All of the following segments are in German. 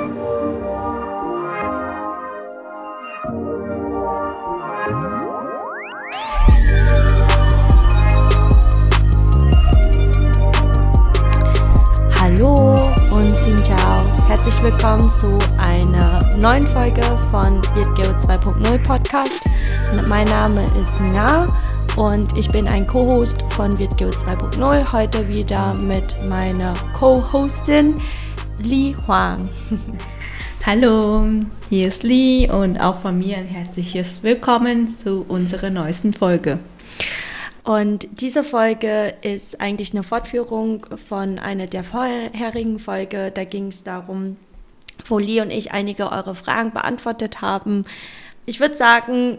Hallo und Xin. Herzlich willkommen zu einer neuen Folge von WirtGeo 2.0 Podcast. Mein Name ist Na und ich bin ein Co-Host von WirtGeo 2.0. Heute wieder mit meiner Co-Hostin Li Huang. Hallo, hier ist Li und auch von mir ein herzliches Willkommen zu unserer neuesten Folge. Und diese Folge ist eigentlich eine Fortführung von einer der vorherigen Folge. Da ging es darum, wo Lee und ich einige eure Fragen beantwortet haben. Ich würde sagen,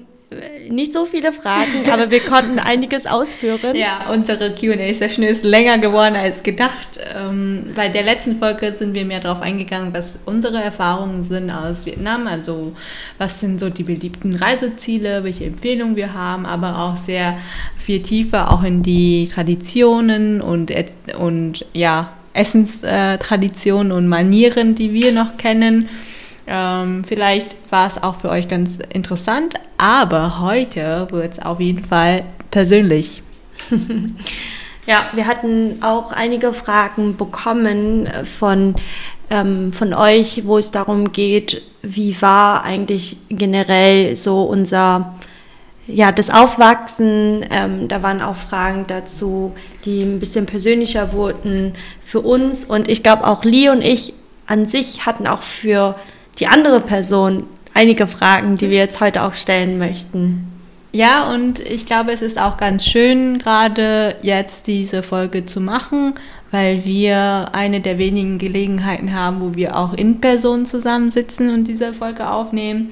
nicht so viele Fragen, aber wir konnten einiges ausführen. Ja, unsere QA-Session ist länger geworden als gedacht. Ähm, bei der letzten Folge sind wir mehr darauf eingegangen, was unsere Erfahrungen sind aus Vietnam. Also, was sind so die beliebten Reiseziele, welche Empfehlungen wir haben, aber auch sehr viel tiefer auch in die Traditionen und, und ja, Essenstraditionen und Manieren, die wir noch kennen. Ähm, vielleicht war es auch für euch ganz interessant, aber heute wird es auf jeden Fall persönlich. ja, wir hatten auch einige Fragen bekommen von, ähm, von euch, wo es darum geht, wie war eigentlich generell so unser ja, das Aufwachsen, ähm, da waren auch Fragen dazu, die ein bisschen persönlicher wurden für uns. Und ich glaube, auch Lee und ich an sich hatten auch für die andere Person einige Fragen, die wir jetzt heute auch stellen möchten. Ja, und ich glaube, es ist auch ganz schön, gerade jetzt diese Folge zu machen, weil wir eine der wenigen Gelegenheiten haben, wo wir auch in Person zusammensitzen und diese Folge aufnehmen.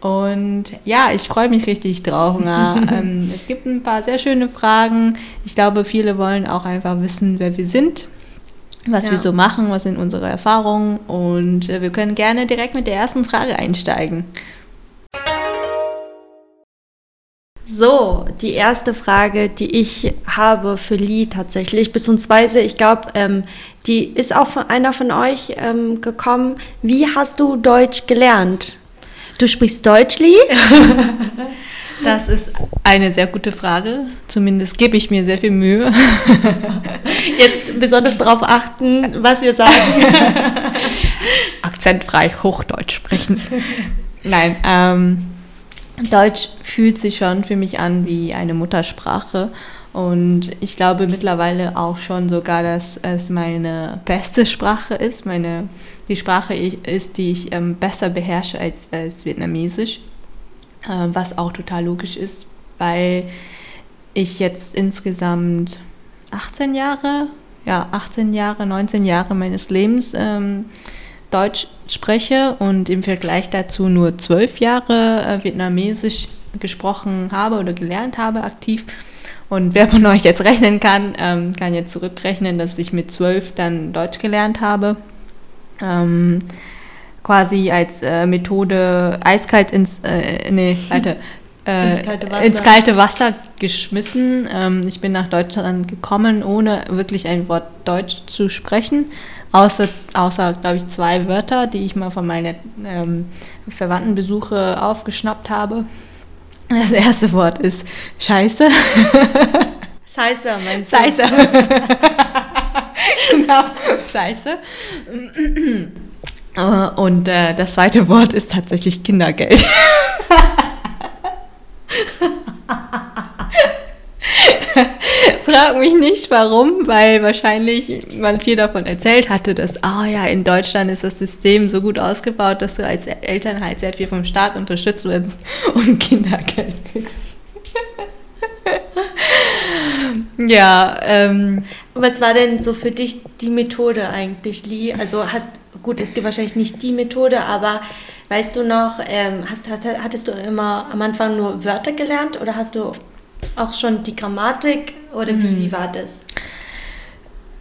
Und ja, ich freue mich richtig drauf. ähm, es gibt ein paar sehr schöne Fragen. Ich glaube, viele wollen auch einfach wissen, wer wir sind was ja. wir so machen, was sind unsere Erfahrungen und äh, wir können gerne direkt mit der ersten Frage einsteigen. So, die erste Frage, die ich habe für Lee tatsächlich, beziehungsweise ich glaube, ähm, die ist auch von einer von euch ähm, gekommen. Wie hast du Deutsch gelernt? Du sprichst Deutsch, Lee? Das ist eine sehr gute Frage. Zumindest gebe ich mir sehr viel Mühe. Jetzt besonders darauf achten, was ihr sagt. Akzentfrei Hochdeutsch sprechen. Nein, ähm, Deutsch fühlt sich schon für mich an wie eine Muttersprache. Und ich glaube mittlerweile auch schon sogar, dass es meine beste Sprache ist, meine, die Sprache ist, die ich ähm, besser beherrsche als, als Vietnamesisch. Äh, was auch total logisch ist, weil ich jetzt insgesamt 18 Jahre, ja, 18 Jahre, 19 Jahre meines Lebens ähm, Deutsch spreche und im Vergleich dazu nur 12 Jahre äh, Vietnamesisch gesprochen habe oder gelernt habe aktiv. Und wer von euch jetzt rechnen kann, ähm, kann jetzt zurückrechnen, dass ich mit 12 dann Deutsch gelernt habe. Ähm, quasi als äh, Methode eiskalt ins, äh, nee, warte, äh, ins, kalte ins, kalte Wasser geschmissen. Ähm, ich bin nach Deutschland gekommen, ohne wirklich ein Wort Deutsch zu sprechen. Außer, außer glaube ich, zwei Wörter, die ich mal von meinen ähm, Verwandtenbesuche aufgeschnappt habe. Das erste Wort ist Scheiße. Scheiße, meinst du? Scheiße. genau, Scheiße. Äh, und äh, das zweite Wort ist tatsächlich Kindergeld. Frag mich nicht warum, weil wahrscheinlich man viel davon erzählt hatte, dass, oh ja, in Deutschland ist das System so gut ausgebaut, dass du als Eltern halt sehr viel vom Staat unterstützt wirst und Kindergeld kriegst. ja, ähm. Was war denn so für dich die Methode eigentlich, Lee? Also hast, gut, es gibt wahrscheinlich nicht die Methode, aber weißt du noch, ähm, hast, hattest du immer am Anfang nur Wörter gelernt oder hast du auch schon die Grammatik oder wie, mhm. wie war das?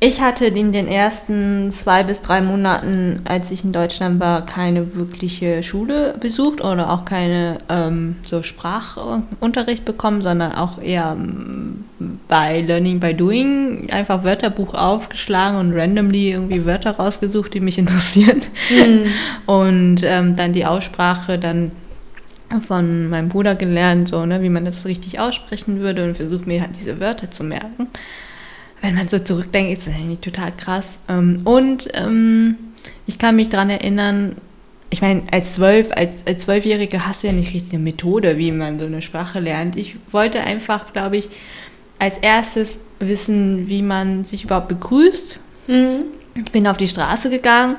Ich hatte in den ersten zwei bis drei Monaten, als ich in Deutschland war, keine wirkliche Schule besucht oder auch keine ähm, so Sprachunterricht bekommen, sondern auch eher ähm, bei Learning by Doing einfach Wörterbuch aufgeschlagen und randomly irgendwie Wörter rausgesucht, die mich interessieren. Mhm. Und ähm, dann die Aussprache dann von meinem Bruder gelernt, so, ne, wie man das richtig aussprechen würde und versucht mir halt diese Wörter zu merken. Wenn man so zurückdenkt, ist das eigentlich total krass. Ähm, und ähm, ich kann mich daran erinnern, ich meine, als zwölf, als, als Zwölfjährige hast du ja nicht richtig eine Methode, wie man so eine Sprache lernt. Ich wollte einfach, glaube ich, als erstes wissen, wie man sich überhaupt begrüßt. Mhm. Ich bin auf die Straße gegangen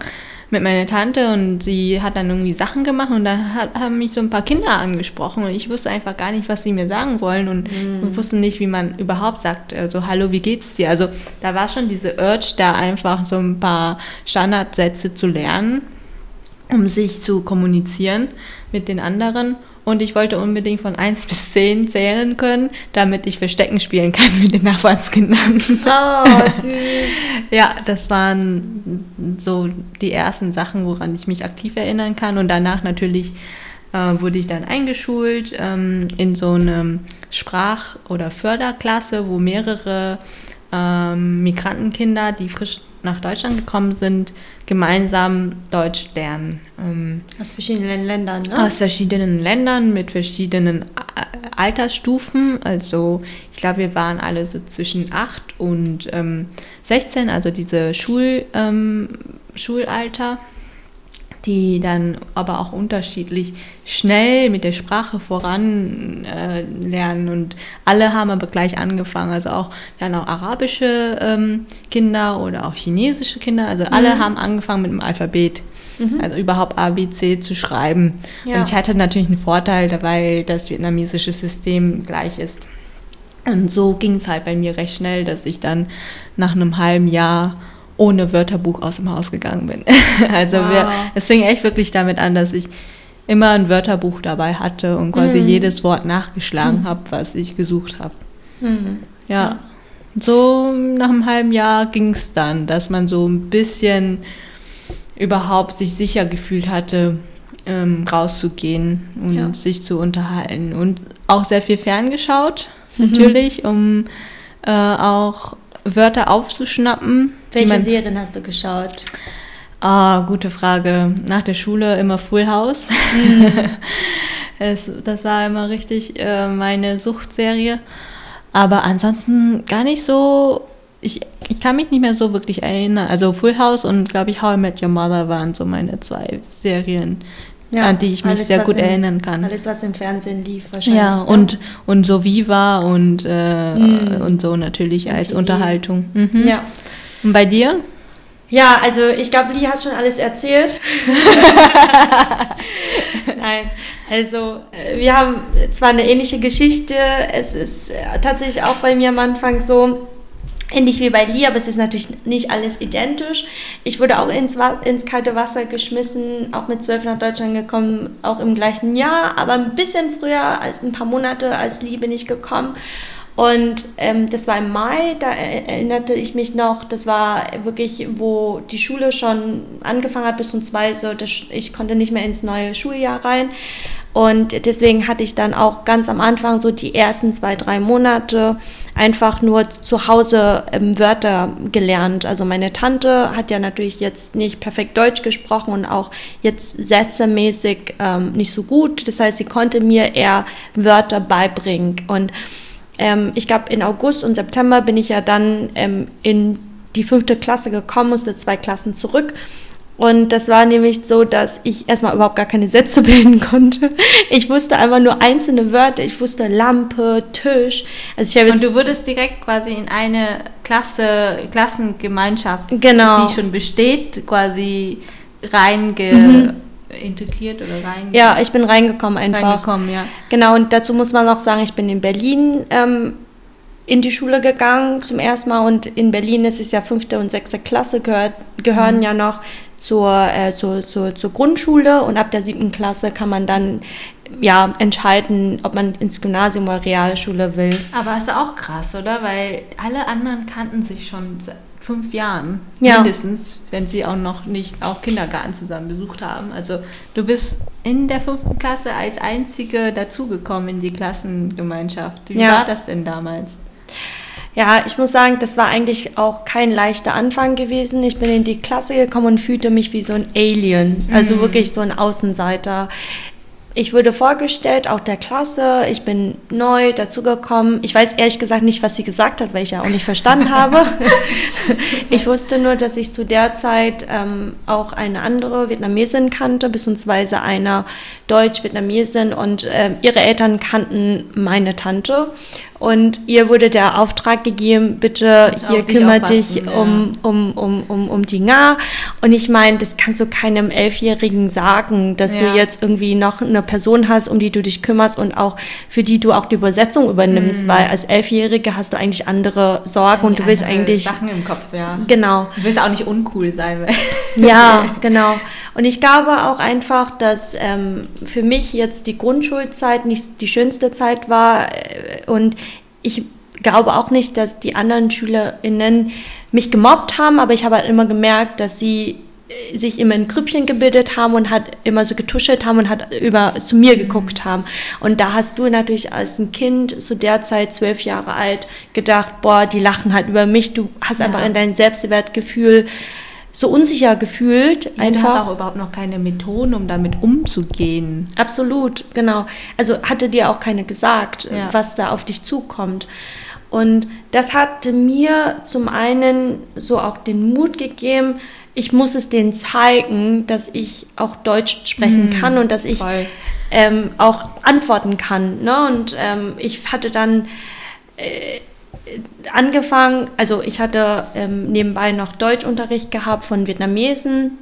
mit meiner Tante und sie hat dann irgendwie Sachen gemacht und da hat, haben mich so ein paar Kinder angesprochen und ich wusste einfach gar nicht, was sie mir sagen wollen und mhm. wir wussten nicht, wie man überhaupt sagt, also hallo, wie geht's dir? Also da war schon diese Urge da einfach so ein paar Standardsätze zu lernen, um sich zu kommunizieren mit den anderen und ich wollte unbedingt von 1 bis 10 zählen können, damit ich Verstecken spielen kann mit den Nachbarskindern. Oh, süß. ja, das waren so die ersten Sachen, woran ich mich aktiv erinnern kann. Und danach natürlich äh, wurde ich dann eingeschult ähm, in so eine Sprach- oder Förderklasse, wo mehrere ähm, Migrantenkinder, die frisch nach Deutschland gekommen sind, gemeinsam Deutsch lernen. Ähm, aus verschiedenen Ländern, ne? Aus verschiedenen Ländern mit verschiedenen Altersstufen. Also ich glaube, wir waren alle so zwischen 8 und ähm, 16, also diese Schul, ähm, Schulalter die dann aber auch unterschiedlich schnell mit der Sprache voran äh, lernen und alle haben aber gleich angefangen. Also auch, wir hatten auch arabische ähm, Kinder oder auch chinesische Kinder, also alle mhm. haben angefangen mit dem Alphabet. Mhm. Also überhaupt A, B, C zu schreiben. Ja. Und ich hatte natürlich einen Vorteil, weil das vietnamesische System gleich ist. Und so ging es halt bei mir recht schnell, dass ich dann nach einem halben Jahr ohne Wörterbuch aus dem Haus gegangen bin. also wow. wir, es fing echt wirklich damit an, dass ich immer ein Wörterbuch dabei hatte und quasi mhm. jedes Wort nachgeschlagen mhm. habe, was ich gesucht habe. Mhm. Ja. So nach einem halben Jahr ging es dann, dass man so ein bisschen überhaupt sich sicher gefühlt hatte, ähm, rauszugehen und ja. sich zu unterhalten. Und auch sehr viel ferngeschaut, mhm. natürlich, um äh, auch Wörter aufzuschnappen. Welche Serien hast du geschaut? Ah, gute Frage. Nach der Schule immer Full House. Mhm. es, das war immer richtig äh, meine Suchtserie. Aber ansonsten gar nicht so. Ich, ich kann mich nicht mehr so wirklich erinnern. Also Full House und glaube ich How I Met Your Mother waren so meine zwei Serien, ja, an die ich mich alles, sehr gut im, erinnern kann. Alles, was im Fernsehen lief, wahrscheinlich. Ja, und, und so Viva und, äh, mhm. und so natürlich und als. Unterhaltung. Mhm. Ja. Und bei dir? Ja, also ich glaube, Lee hat schon alles erzählt. Nein, also äh, wir haben zwar eine ähnliche Geschichte, es ist äh, tatsächlich auch bei mir am Anfang so, Ähnlich wie bei Lee, aber es ist natürlich nicht alles identisch. Ich wurde auch ins, ins kalte Wasser geschmissen, auch mit zwölf nach Deutschland gekommen, auch im gleichen Jahr, aber ein bisschen früher, als ein paar Monate als Lee bin ich gekommen. Und ähm, das war im Mai, da erinnerte ich mich noch, das war wirklich, wo die Schule schon angefangen hat bis um zwei, so ich konnte nicht mehr ins neue Schuljahr rein. Und deswegen hatte ich dann auch ganz am Anfang so die ersten zwei, drei Monate einfach nur zu Hause ähm, Wörter gelernt. Also meine Tante hat ja natürlich jetzt nicht perfekt Deutsch gesprochen und auch jetzt sätzemäßig ähm, nicht so gut. Das heißt, sie konnte mir eher Wörter beibringen. Und ähm, ich glaube, in August und September bin ich ja dann ähm, in die fünfte Klasse gekommen, musste zwei Klassen zurück und das war nämlich so, dass ich erstmal überhaupt gar keine Sätze bilden konnte. Ich wusste einfach nur einzelne Wörter. Ich wusste Lampe, Tisch. Also ich Und du wurdest direkt quasi in eine Klasse, Klassengemeinschaft, genau. die schon besteht, quasi reinge mhm. Integriert oder rein. Ja, ich bin reingekommen einfach. Reingekommen, ja. Genau, und dazu muss man auch sagen, ich bin in Berlin ähm, in die Schule gegangen zum ersten Mal und in Berlin ist es ja fünfte und sechste Klasse gehört, gehören mhm. ja noch zur, äh, zur, zur, zur Grundschule und ab der siebten Klasse kann man dann ja, entscheiden, ob man ins Gymnasium oder Realschule will. Aber ist auch krass, oder? Weil alle anderen kannten sich schon fünf Jahren ja. mindestens, wenn sie auch noch nicht auch Kindergarten zusammen besucht haben. Also du bist in der fünften Klasse als Einzige dazugekommen in die Klassengemeinschaft. Wie ja. war das denn damals? Ja, ich muss sagen, das war eigentlich auch kein leichter Anfang gewesen. Ich bin in die Klasse gekommen und fühlte mich wie so ein Alien, also mhm. wirklich so ein Außenseiter ich wurde vorgestellt, auch der Klasse. Ich bin neu dazugekommen. Ich weiß ehrlich gesagt nicht, was sie gesagt hat, weil ich ja auch nicht verstanden habe. ich wusste nur, dass ich zu der Zeit ähm, auch eine andere Vietnamesin kannte, beziehungsweise eine Deutsch-Vietnamesin und äh, ihre Eltern kannten meine Tante. Und ihr wurde der Auftrag gegeben, bitte hier kümmere dich ja. um, um, um, um, um die Nga. Und ich meine, das kannst du keinem Elfjährigen sagen, dass ja. du jetzt irgendwie noch eine Person hast, um die du dich kümmerst und auch für die du auch die Übersetzung übernimmst, mhm. weil als Elfjährige hast du eigentlich andere Sorgen und du willst eigentlich. Sachen im Kopf, ja. Genau. Du willst auch nicht uncool sein. ja, genau. Und ich glaube auch einfach, dass ähm, für mich jetzt die Grundschulzeit nicht die schönste Zeit war äh, und ich glaube auch nicht, dass die anderen SchülerInnen mich gemobbt haben, aber ich habe halt immer gemerkt, dass sie äh, sich immer in Grüppchen gebildet haben und hat immer so getuschelt haben und hat über zu mir mhm. geguckt haben. Und da hast du natürlich als ein Kind zu der Zeit zwölf Jahre alt gedacht, boah, die lachen halt über mich. Du hast ja. einfach in dein Selbstwertgefühl so unsicher gefühlt. Ja, einfach. Du hast auch überhaupt noch keine Methoden, um damit umzugehen. Absolut, genau. Also hatte dir auch keine gesagt, ja. was da auf dich zukommt. Und das hat mir zum einen so auch den Mut gegeben, ich muss es denen zeigen, dass ich auch Deutsch sprechen mhm, kann und dass ich ähm, auch antworten kann. Ne? Und ähm, ich hatte dann äh, angefangen, also ich hatte ähm, nebenbei noch Deutschunterricht gehabt von Vietnamesen.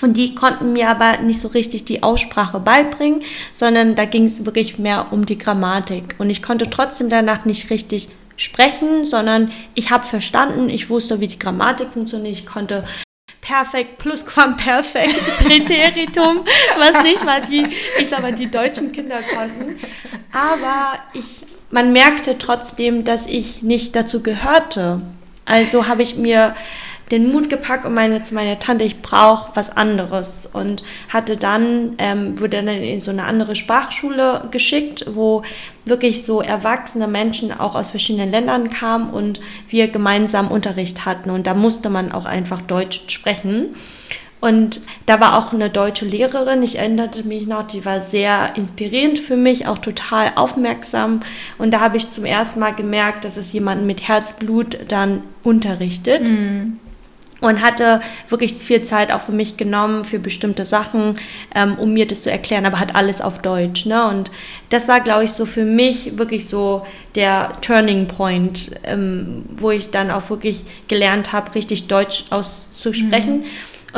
Und die konnten mir aber nicht so richtig die Aussprache beibringen, sondern da ging es wirklich mehr um die Grammatik. Und ich konnte trotzdem danach nicht richtig sprechen, sondern ich habe verstanden, ich wusste, wie die Grammatik funktioniert, ich konnte perfekt, plusquamperfekt, Präteritum, was nicht mal die, ich sag mal, die deutschen Kinder konnten. Aber ich man merkte trotzdem, dass ich nicht dazu gehörte. Also habe ich mir den Mut gepackt und meine zu meiner Tante, ich brauche was anderes und hatte dann ähm, wurde dann in so eine andere Sprachschule geschickt, wo wirklich so erwachsene Menschen auch aus verschiedenen Ländern kamen und wir gemeinsam Unterricht hatten und da musste man auch einfach Deutsch sprechen. Und da war auch eine deutsche Lehrerin, ich erinnerte mich noch, die war sehr inspirierend für mich, auch total aufmerksam. Und da habe ich zum ersten Mal gemerkt, dass es jemanden mit Herzblut dann unterrichtet. Mhm. Und hatte wirklich viel Zeit auch für mich genommen, für bestimmte Sachen, ähm, um mir das zu erklären, aber hat alles auf Deutsch. Ne? Und das war, glaube ich, so für mich wirklich so der Turning Point, ähm, wo ich dann auch wirklich gelernt habe, richtig Deutsch auszusprechen. Mhm.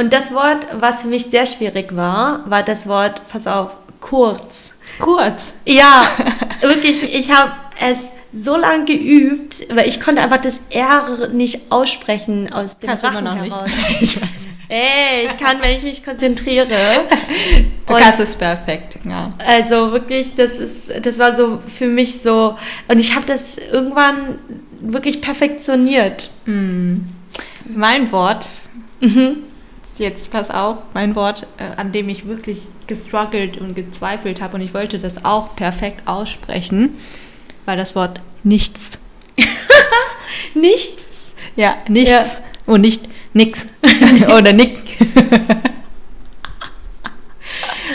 Und das Wort, was für mich sehr schwierig war, war das Wort, pass auf, kurz. Kurz? Ja, wirklich, ich habe es so lange geübt, weil ich konnte einfach das R nicht aussprechen aus dem Kannst Rachen noch heraus. Nicht. ich weiß. Ey, ich kann, wenn ich mich konzentriere. Du und kannst es perfekt, ja. Also wirklich, das ist, das war so für mich so, und ich habe das irgendwann wirklich perfektioniert. Mm. Mein Wort mhm jetzt pass auf, mein Wort, äh, an dem ich wirklich gestruggelt und gezweifelt habe und ich wollte das auch perfekt aussprechen, war das Wort nichts. nichts? Ja, nichts ja. und nicht nix oder nick.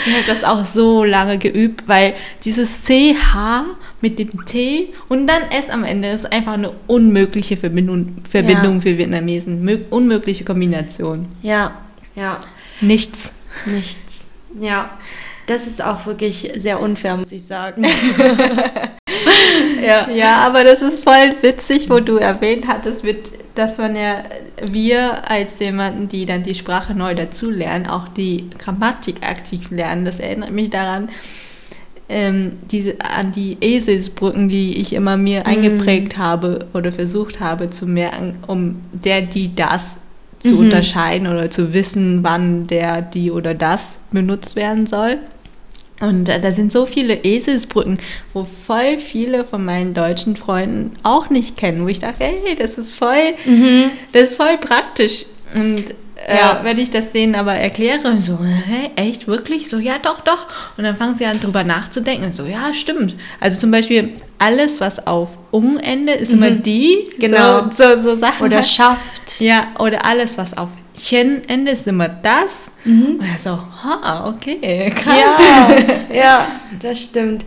ich habe das auch so lange geübt, weil dieses CH mit dem T und dann S am Ende ist einfach eine unmögliche Verbindung, Verbindung ja. für Vietnamesen. unmögliche Kombination. Ja, ja. Nichts. Nichts. Ja. Das ist auch wirklich sehr unfair, muss ich sagen. ja. ja, aber das ist voll witzig, wo du erwähnt hattest, mit, dass man ja, wir als jemanden, die dann die Sprache neu dazulernen, auch die Grammatik aktiv lernen. Das erinnert mich daran, ähm, diese, an die Eselsbrücken, die ich immer mir mm. eingeprägt habe oder versucht habe zu merken, um der, die, das zu mhm. unterscheiden oder zu wissen, wann der, die oder das benutzt werden soll. Und äh, da sind so viele Eselsbrücken, wo voll viele von meinen deutschen Freunden auch nicht kennen, wo ich dachte, hey, das ist voll, mhm. das ist voll praktisch. Und äh, ja. wenn ich das denen aber erkläre, so, hä, echt, wirklich? So, ja, doch, doch. Und dann fangen sie an, drüber nachzudenken und so, ja, stimmt. Also zum Beispiel, alles, was auf um ende, ist immer Mhm. die. Genau. So, so, so Sachen. Oder halt. schafft. Ja, oder alles, was auf chen ende, ist immer das. Mhm. Und er so, ha, okay, krass. Ja, ja, das stimmt.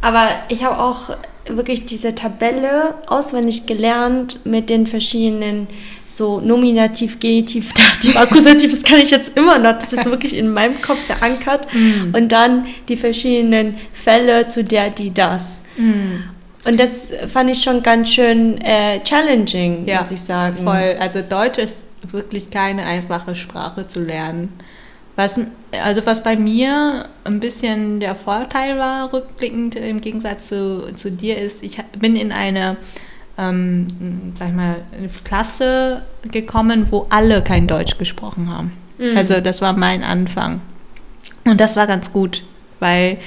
Aber ich habe auch wirklich diese Tabelle auswendig gelernt mit den verschiedenen so Nominativ, Genitiv, Dativ, Akkusativ. Das kann ich jetzt immer noch. Das ist wirklich in meinem Kopf verankert. Mm. Und dann die verschiedenen Fälle zu der, die, das. Mm. Und das fand ich schon ganz schön äh, challenging, Ja, muss ich sagen. Voll. Also Deutsch ist wirklich keine einfache Sprache zu lernen. Was, also was bei mir ein bisschen der Vorteil war, rückblickend im Gegensatz zu, zu dir, ist, ich bin in eine, ähm, sag ich mal, eine Klasse gekommen, wo alle kein Deutsch gesprochen haben. Mhm. Also das war mein Anfang. Und das war ganz gut, weil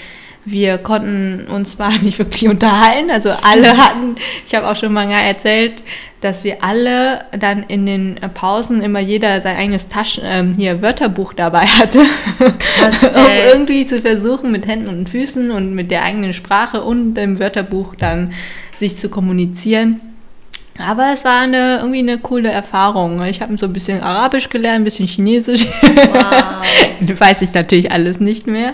wir konnten uns zwar nicht wirklich unterhalten, also alle hatten, ich habe auch schon mal erzählt, dass wir alle dann in den Pausen immer jeder sein eigenes Taschen, ähm, hier Wörterbuch dabei hatte, um ey. irgendwie zu versuchen mit Händen und Füßen und mit der eigenen Sprache und dem Wörterbuch dann sich zu kommunizieren. Aber es war eine, irgendwie eine coole Erfahrung. Ich habe so ein bisschen Arabisch gelernt, ein bisschen Chinesisch. Wow. Weiß ich natürlich alles nicht mehr.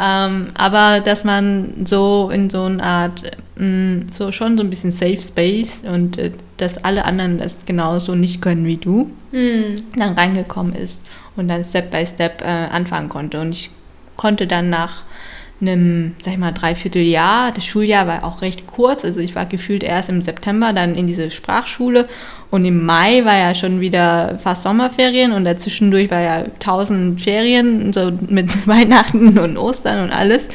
Ähm, aber dass man so in so eine Art, mh, so schon so ein bisschen Safe Space und äh, dass alle anderen das genauso nicht können wie du, Hm. dann reingekommen ist und dann Step by Step äh, anfangen konnte. Und ich konnte dann nach einem, sag ich mal, Dreivierteljahr, das Schuljahr war auch recht kurz, also ich war gefühlt erst im September dann in diese Sprachschule. Und im Mai war ja schon wieder fast Sommerferien. Und dazwischendurch war ja tausend Ferien, so mit Weihnachten und Ostern und alles,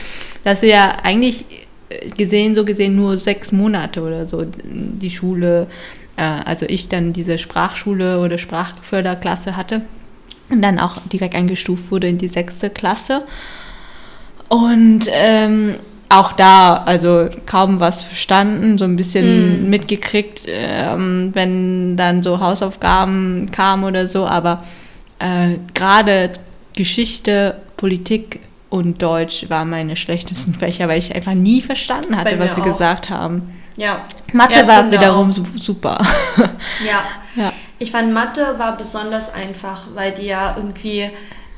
dass wir ja eigentlich äh, gesehen, so gesehen nur sechs Monate oder so die Schule, äh, also ich dann diese Sprachschule oder Sprachförderklasse hatte. Und dann auch direkt eingestuft wurde in die sechste Klasse. Und ähm, auch da, also kaum was verstanden, so ein bisschen Mm. mitgekriegt, ähm, wenn dann so Hausaufgaben kamen oder so, aber äh, gerade Geschichte, Politik und Deutsch waren meine schlechtesten Fächer, weil ich einfach nie verstanden hatte, was sie auch. gesagt haben. Ja. Mathe Ja, war finde wiederum auch. su super. Ja. ja. Ich fand Mathe war besonders einfach, weil die ja irgendwie,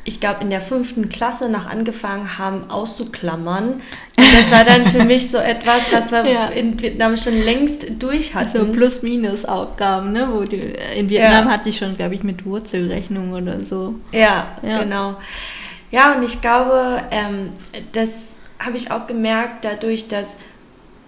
ich glaube, in der fünften Klasse noch angefangen haben auszuklammern. Und das war dann für mich so etwas, was wir Ja. in Vietnam schon längst durch hatten. Also Plus-Minus-Aufgaben, ne? Wo die, in Vietnam Ja. hatte ich schon, glaube ich, mit Wurzelrechnung oder so. Ja, Ja. genau. Ja, und ich glaube, ähm, das habe ich auch gemerkt, dadurch, dass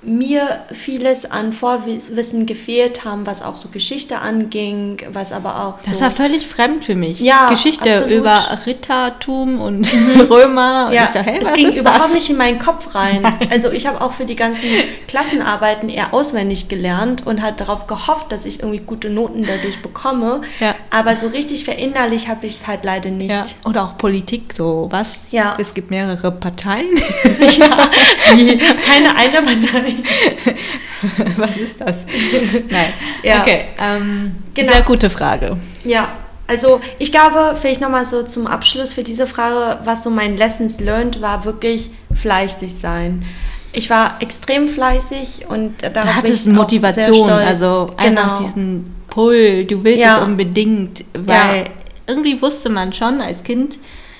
mir vieles an Vorwissen gefehlt haben, was auch so Geschichte anging, was aber auch so... Das war völlig fremd für mich. Ja, Geschichte absolut. über Rittertum und Römer. Und Ja, so, hey, es ging überhaupt das? nicht in meinen Kopf rein. Also ich habe auch für die ganzen Klassenarbeiten eher auswendig gelernt und halt darauf gehofft, dass ich irgendwie gute Noten dadurch bekomme. Ja. Aber so richtig verinnerlich habe ich es halt leider nicht. Ja. Oder auch Politik, so was? Ja. Es gibt mehrere Parteien. ja, die, keine eine Partei. was ist das? Nein. Ja. Okay, ähm, Genau. sehr gute Frage. Ja, also ich glaube, vielleicht nochmal so zum Abschluss für diese Frage, was so mein Lessons learned war, wirklich fleißig sein. Ich war extrem fleißig und darauf Da bin hattest ich auch Motivation, also einfach Genau. diesen Pull, du willst Ja. es unbedingt, weil irgendwie wusste man schon als Kind,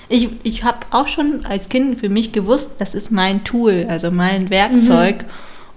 ich, ich habe auch schon als Kind für mich gewusst, das ist mein Tool, also mein Werkzeug, Mhm.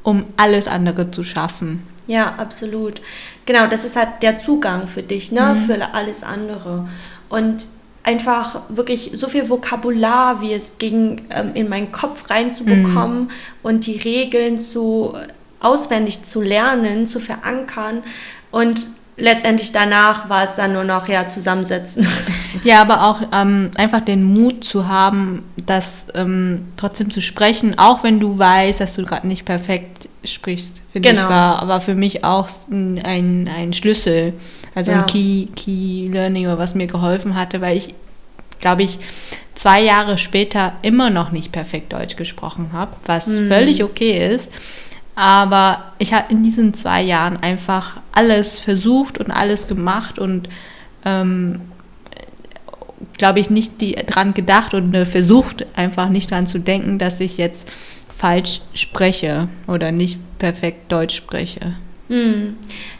Um alles andere zu schaffen. Ja, absolut. Genau, das ist halt der Zugang für dich, ne, Mhm. für alles andere. Und einfach wirklich so viel Vokabular, wie es ging, ähm, in meinen Kopf reinzubekommen Mhm. und die Regeln zu auswendig zu lernen, zu verankern und letztendlich danach war es dann nur noch ja zusammensetzen. Ja, aber auch ähm, einfach den Mut zu haben, das ähm, trotzdem zu sprechen, auch wenn du weißt, dass du gerade nicht perfekt sprichst. Finde Genau. ich war aber für mich auch ein, ein, Schlüssel, also Ja. ein Key, Key Learning, was mir geholfen hatte, weil ich, glaube ich, zwei Jahre später immer noch nicht perfekt Deutsch gesprochen habe, was Hm. völlig okay ist. Aber ich habe in diesen zwei Jahren einfach alles versucht und alles gemacht und ähm, glaube ich, nicht die, dran gedacht und äh, versucht, einfach nicht dran zu denken, dass ich jetzt falsch spreche oder nicht perfekt Deutsch spreche. Hm.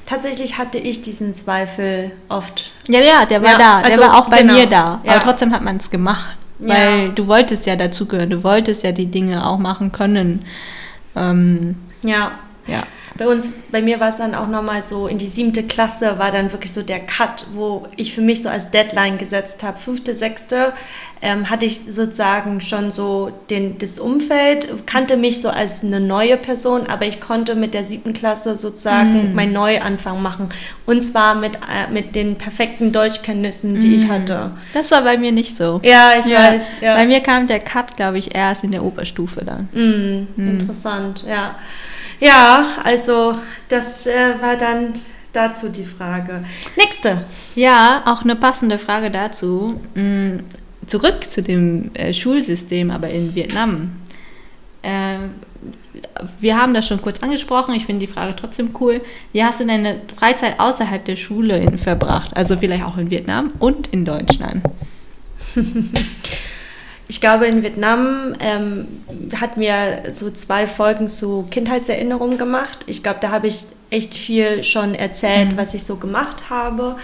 Tatsächlich hatte ich diesen Zweifel oft. Ja, ja, der war Ja, da. Der also, war auch bei genau. mir da. Ja. Aber trotzdem hat man es gemacht. Weil Ja. du wolltest ja dazugehören. Du wolltest ja die Dinge auch machen können. Ähm, Ja. ja. Bei uns, bei mir war es dann auch nochmal so, in die siebte Klasse war dann wirklich so der Cut, wo ich für mich so als Deadline gesetzt habe. Fünfte, sechste ähm, hatte ich sozusagen schon so den, das Umfeld, kannte mich so als eine neue Person, aber ich konnte mit der siebten Klasse sozusagen meinen Neuanfang machen. Und zwar mit, äh, mit den perfekten Deutschkenntnissen, die ich hatte. Das war bei mir nicht so. Ja, ich Ja, weiß. Ja. Bei mir kam der Cut, glaube ich, erst in der Oberstufe dann. Mm, Interessant, ja. Ja, also das äh, war dann dazu die Frage. Nächste. Ja, auch eine passende Frage dazu. Mm, Zurück zu dem äh, Schulsystem, aber in Vietnam. Äh, wir haben das schon kurz angesprochen. Ich finde die Frage trotzdem cool. Wie hast du deine Freizeit außerhalb der Schule in, verbracht? Also vielleicht auch in Vietnam und in Deutschland. Ich glaube, in Vietnam ähm, hatten wir so zwei Folgen zu Kindheitserinnerungen gemacht. Ich glaube, da habe ich echt viel schon erzählt, was ich so gemacht habe.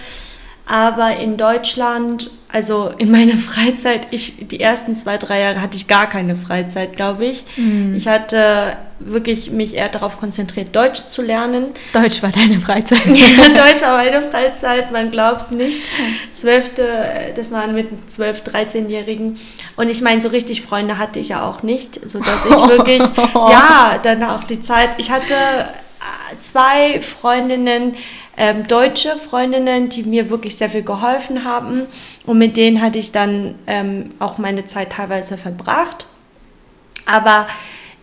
Aber in Deutschland, also in meiner Freizeit, ich, die ersten zwei, drei Jahre hatte ich gar keine Freizeit, glaube ich. Ich hatte wirklich mich eher darauf konzentriert, Deutsch zu lernen. Deutsch war deine Freizeit. Ja, Deutsch war meine Freizeit, man glaubt es nicht. Zwölfte, das waren mit 12-, 13-Jährigen. Und ich meine, so richtig Freunde hatte ich ja auch nicht, sodass ich wirklich, ja, dann auch die Zeit, ich hatte äh, zwei Freundinnen, ähm, deutsche Freundinnen, die mir wirklich sehr viel geholfen haben. Und mit denen hatte ich dann ähm, auch meine Zeit teilweise verbracht. Aber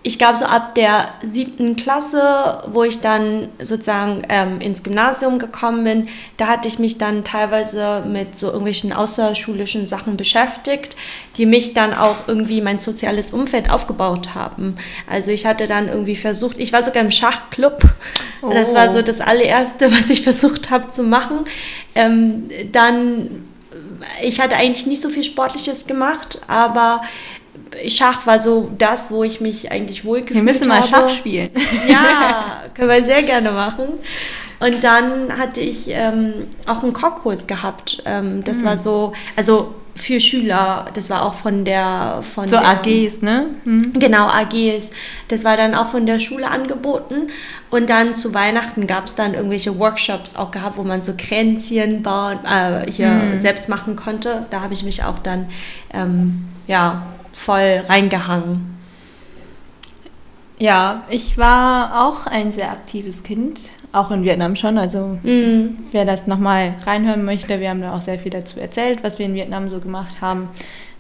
ich glaube, so ab der siebten Klasse, wo ich dann sozusagen ähm, ins Gymnasium gekommen bin, da hatte ich mich dann teilweise mit so irgendwelchen außerschulischen Sachen beschäftigt, die mich dann auch irgendwie mein soziales Umfeld aufgebaut haben. Also ich hatte dann irgendwie versucht, ich war sogar im Schachclub. Das war so das allererste, was ich versucht habe zu machen. Ähm, dann, ich hatte eigentlich nicht so viel Sportliches gemacht, aber Schach war so das, wo ich mich eigentlich wohlgefühlt Wir müssen mal habe. Schach spielen. Ja, können wir sehr gerne machen. Und dann hatte ich ähm, auch einen Kochkurs gehabt. Ähm, das Hm. war so, also für Schüler, das war auch von der... Von So der, AGs, ne? Hm. Genau, AGs. Das war dann auch von der Schule angeboten. Und dann zu Weihnachten gab es dann irgendwelche Workshops auch gehabt, wo man so Kränzchen bauen, äh, hier Hm. selbst machen konnte. Da habe ich mich auch dann ähm, ja, voll reingehangen. Ja, ich war auch ein sehr aktives Kind, auch in Vietnam schon. Also Mhm. wer das nochmal reinhören möchte, wir haben da auch sehr viel dazu erzählt, was wir in Vietnam so gemacht haben,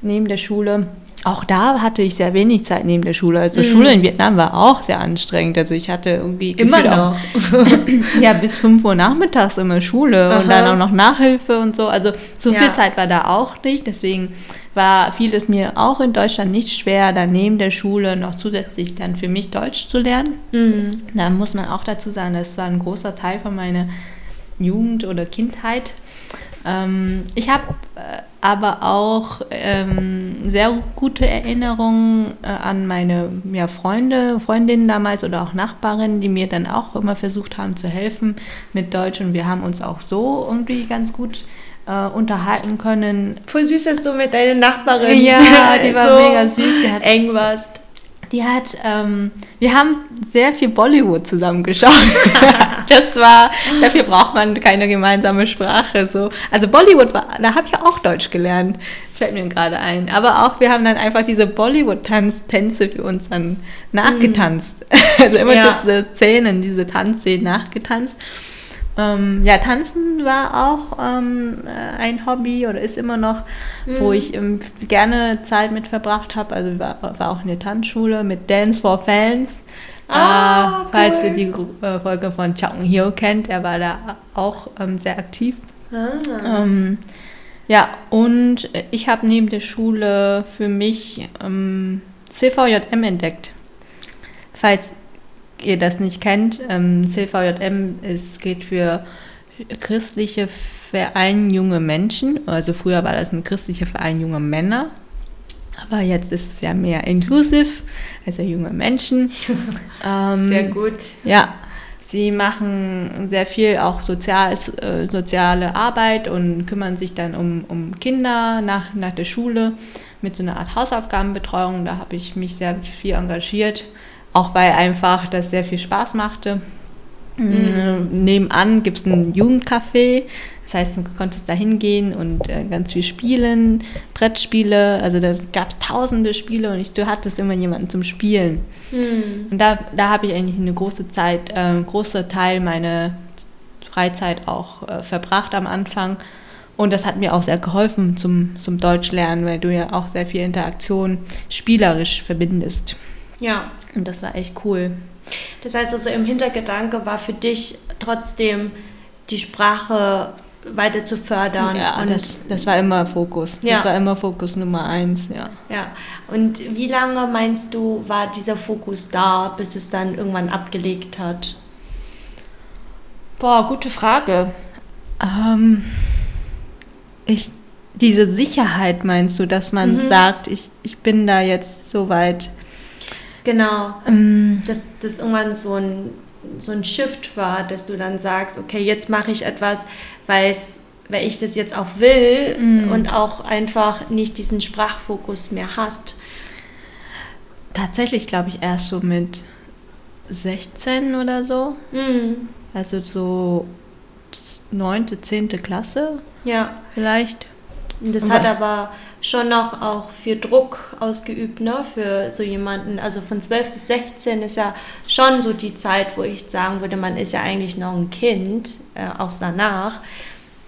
neben der Schule. Auch da hatte ich sehr wenig Zeit neben der Schule. Also Schule in Vietnam war auch sehr anstrengend. Also ich hatte irgendwie Immer noch. ja, bis 5 Uhr nachmittags immer Schule und Aha. dann auch noch Nachhilfe und so. Also so Ja. viel Zeit war da auch nicht. Deswegen war, fiel es mir auch in Deutschland nicht schwer, dann neben der Schule noch zusätzlich dann für mich Deutsch zu lernen. Mhm. Da muss man auch dazu sagen, das war ein großer Teil von meiner Jugend oder Kindheit. Ähm, ich habe äh, aber auch ähm, sehr gute Erinnerungen äh, an meine ja, Freunde, Freundinnen damals oder auch Nachbarinnen, die mir dann auch immer versucht haben zu helfen mit Deutsch und wir haben uns auch so irgendwie ganz gut äh, unterhalten können. Voll süß, dass du mit deiner Nachbarin Ja, die war mega süß, die hat- eng warst. Die hat, ähm, wir haben sehr viel Bollywood zusammengeschaut. das war, dafür braucht man keine gemeinsame Sprache. So. Also Bollywood war, da habe ich auch Deutsch gelernt, fällt mir gerade ein. Aber auch, wir haben dann einfach diese Bollywood-Tänze für uns dann nachgetanzt. Also immer Ja. diese Szenen, diese Tanzszenen nachgetanzt. Ähm, ja, Tanzen war auch ähm, äh, ein Hobby oder ist immer noch, wo ich ähm, gerne Zeit mit verbracht habe. Also war, war auch in der Tanzschule mit Dance for Fans. Ah, äh, falls cool. ihr die äh, Folge von Chong Hyo kennt, er war da auch ähm, sehr aktiv. Ah. Ähm, ja, und ich habe neben der Schule für mich ähm, CVJM entdeckt. Falls ihr das nicht kennt, ähm, CVJM ist, geht für christliche Verein junge Menschen. Also früher war das ein christlicher Verein junge Männer. Aber jetzt ist es ja mehr inklusiv, also junge Menschen. ähm, sehr gut. Ja, sie machen sehr viel auch sozial, äh, soziale Arbeit und kümmern sich dann um, um Kinder nach, nach der Schule mit so einer Art Hausaufgabenbetreuung. Da habe ich mich sehr viel engagiert, auch weil einfach das sehr viel Spaß machte. Mhm. Nebenan gibt es ein Jugendcafé, das heißt, du konntest da hingehen und äh, ganz viel spielen, Brettspiele, also da gab es tausende Spiele und ich, du hattest immer jemanden zum Spielen. Mhm. Und da, da habe ich eigentlich eine große Zeit, äh, einen großen Teil meiner Freizeit auch äh, verbracht am Anfang. Und das hat mir auch sehr geholfen zum, zum Deutschlernen, weil du ja auch sehr viel Interaktion spielerisch verbindest. Ja. Und das war echt cool. Das heißt also im Hintergedanke war für dich trotzdem die Sprache weiter zu fördern. Ja, und das, das war immer Fokus. Ja. Das war immer Fokus Nummer eins, ja. Ja, und wie lange meinst du, war dieser Fokus da, bis es dann irgendwann abgelegt hat? Boah, gute Frage. Ähm, ich, diese Sicherheit meinst du, dass man mhm. sagt, ich, ich bin da jetzt so weit. Genau. Ähm, dass das irgendwann so ein so ein Shift war, dass du dann sagst, okay, jetzt mache ich etwas, weil weil ich das jetzt auch will mm. und auch einfach nicht diesen Sprachfokus mehr hast. Tatsächlich glaube ich erst so mit 16 oder so. Mm. Also so neunte, zehnte Klasse. Ja. Vielleicht. Das hat aber schon noch auch für Druck ausgeübt, ne? für so jemanden. Also von 12 bis 16 ist ja schon so die Zeit, wo ich sagen würde, man ist ja eigentlich noch ein Kind, äh, auch danach,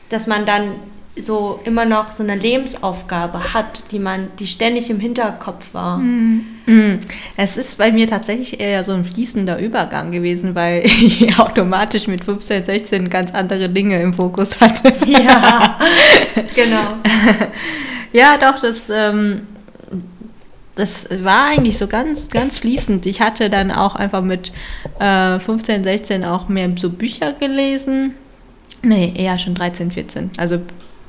dass man dann so immer noch so eine Lebensaufgabe hat, die man, die ständig im Hinterkopf war. Mm. Mm. Es ist bei mir tatsächlich eher so ein fließender Übergang gewesen, weil ich automatisch mit 15, 16 ganz andere Dinge im Fokus hatte. Ja, genau. Ja, doch, das, ähm, das war eigentlich so ganz, ganz fließend. Ich hatte dann auch einfach mit äh, 15, 16 auch mehr so Bücher gelesen. Nee, eher schon 13, 14. Also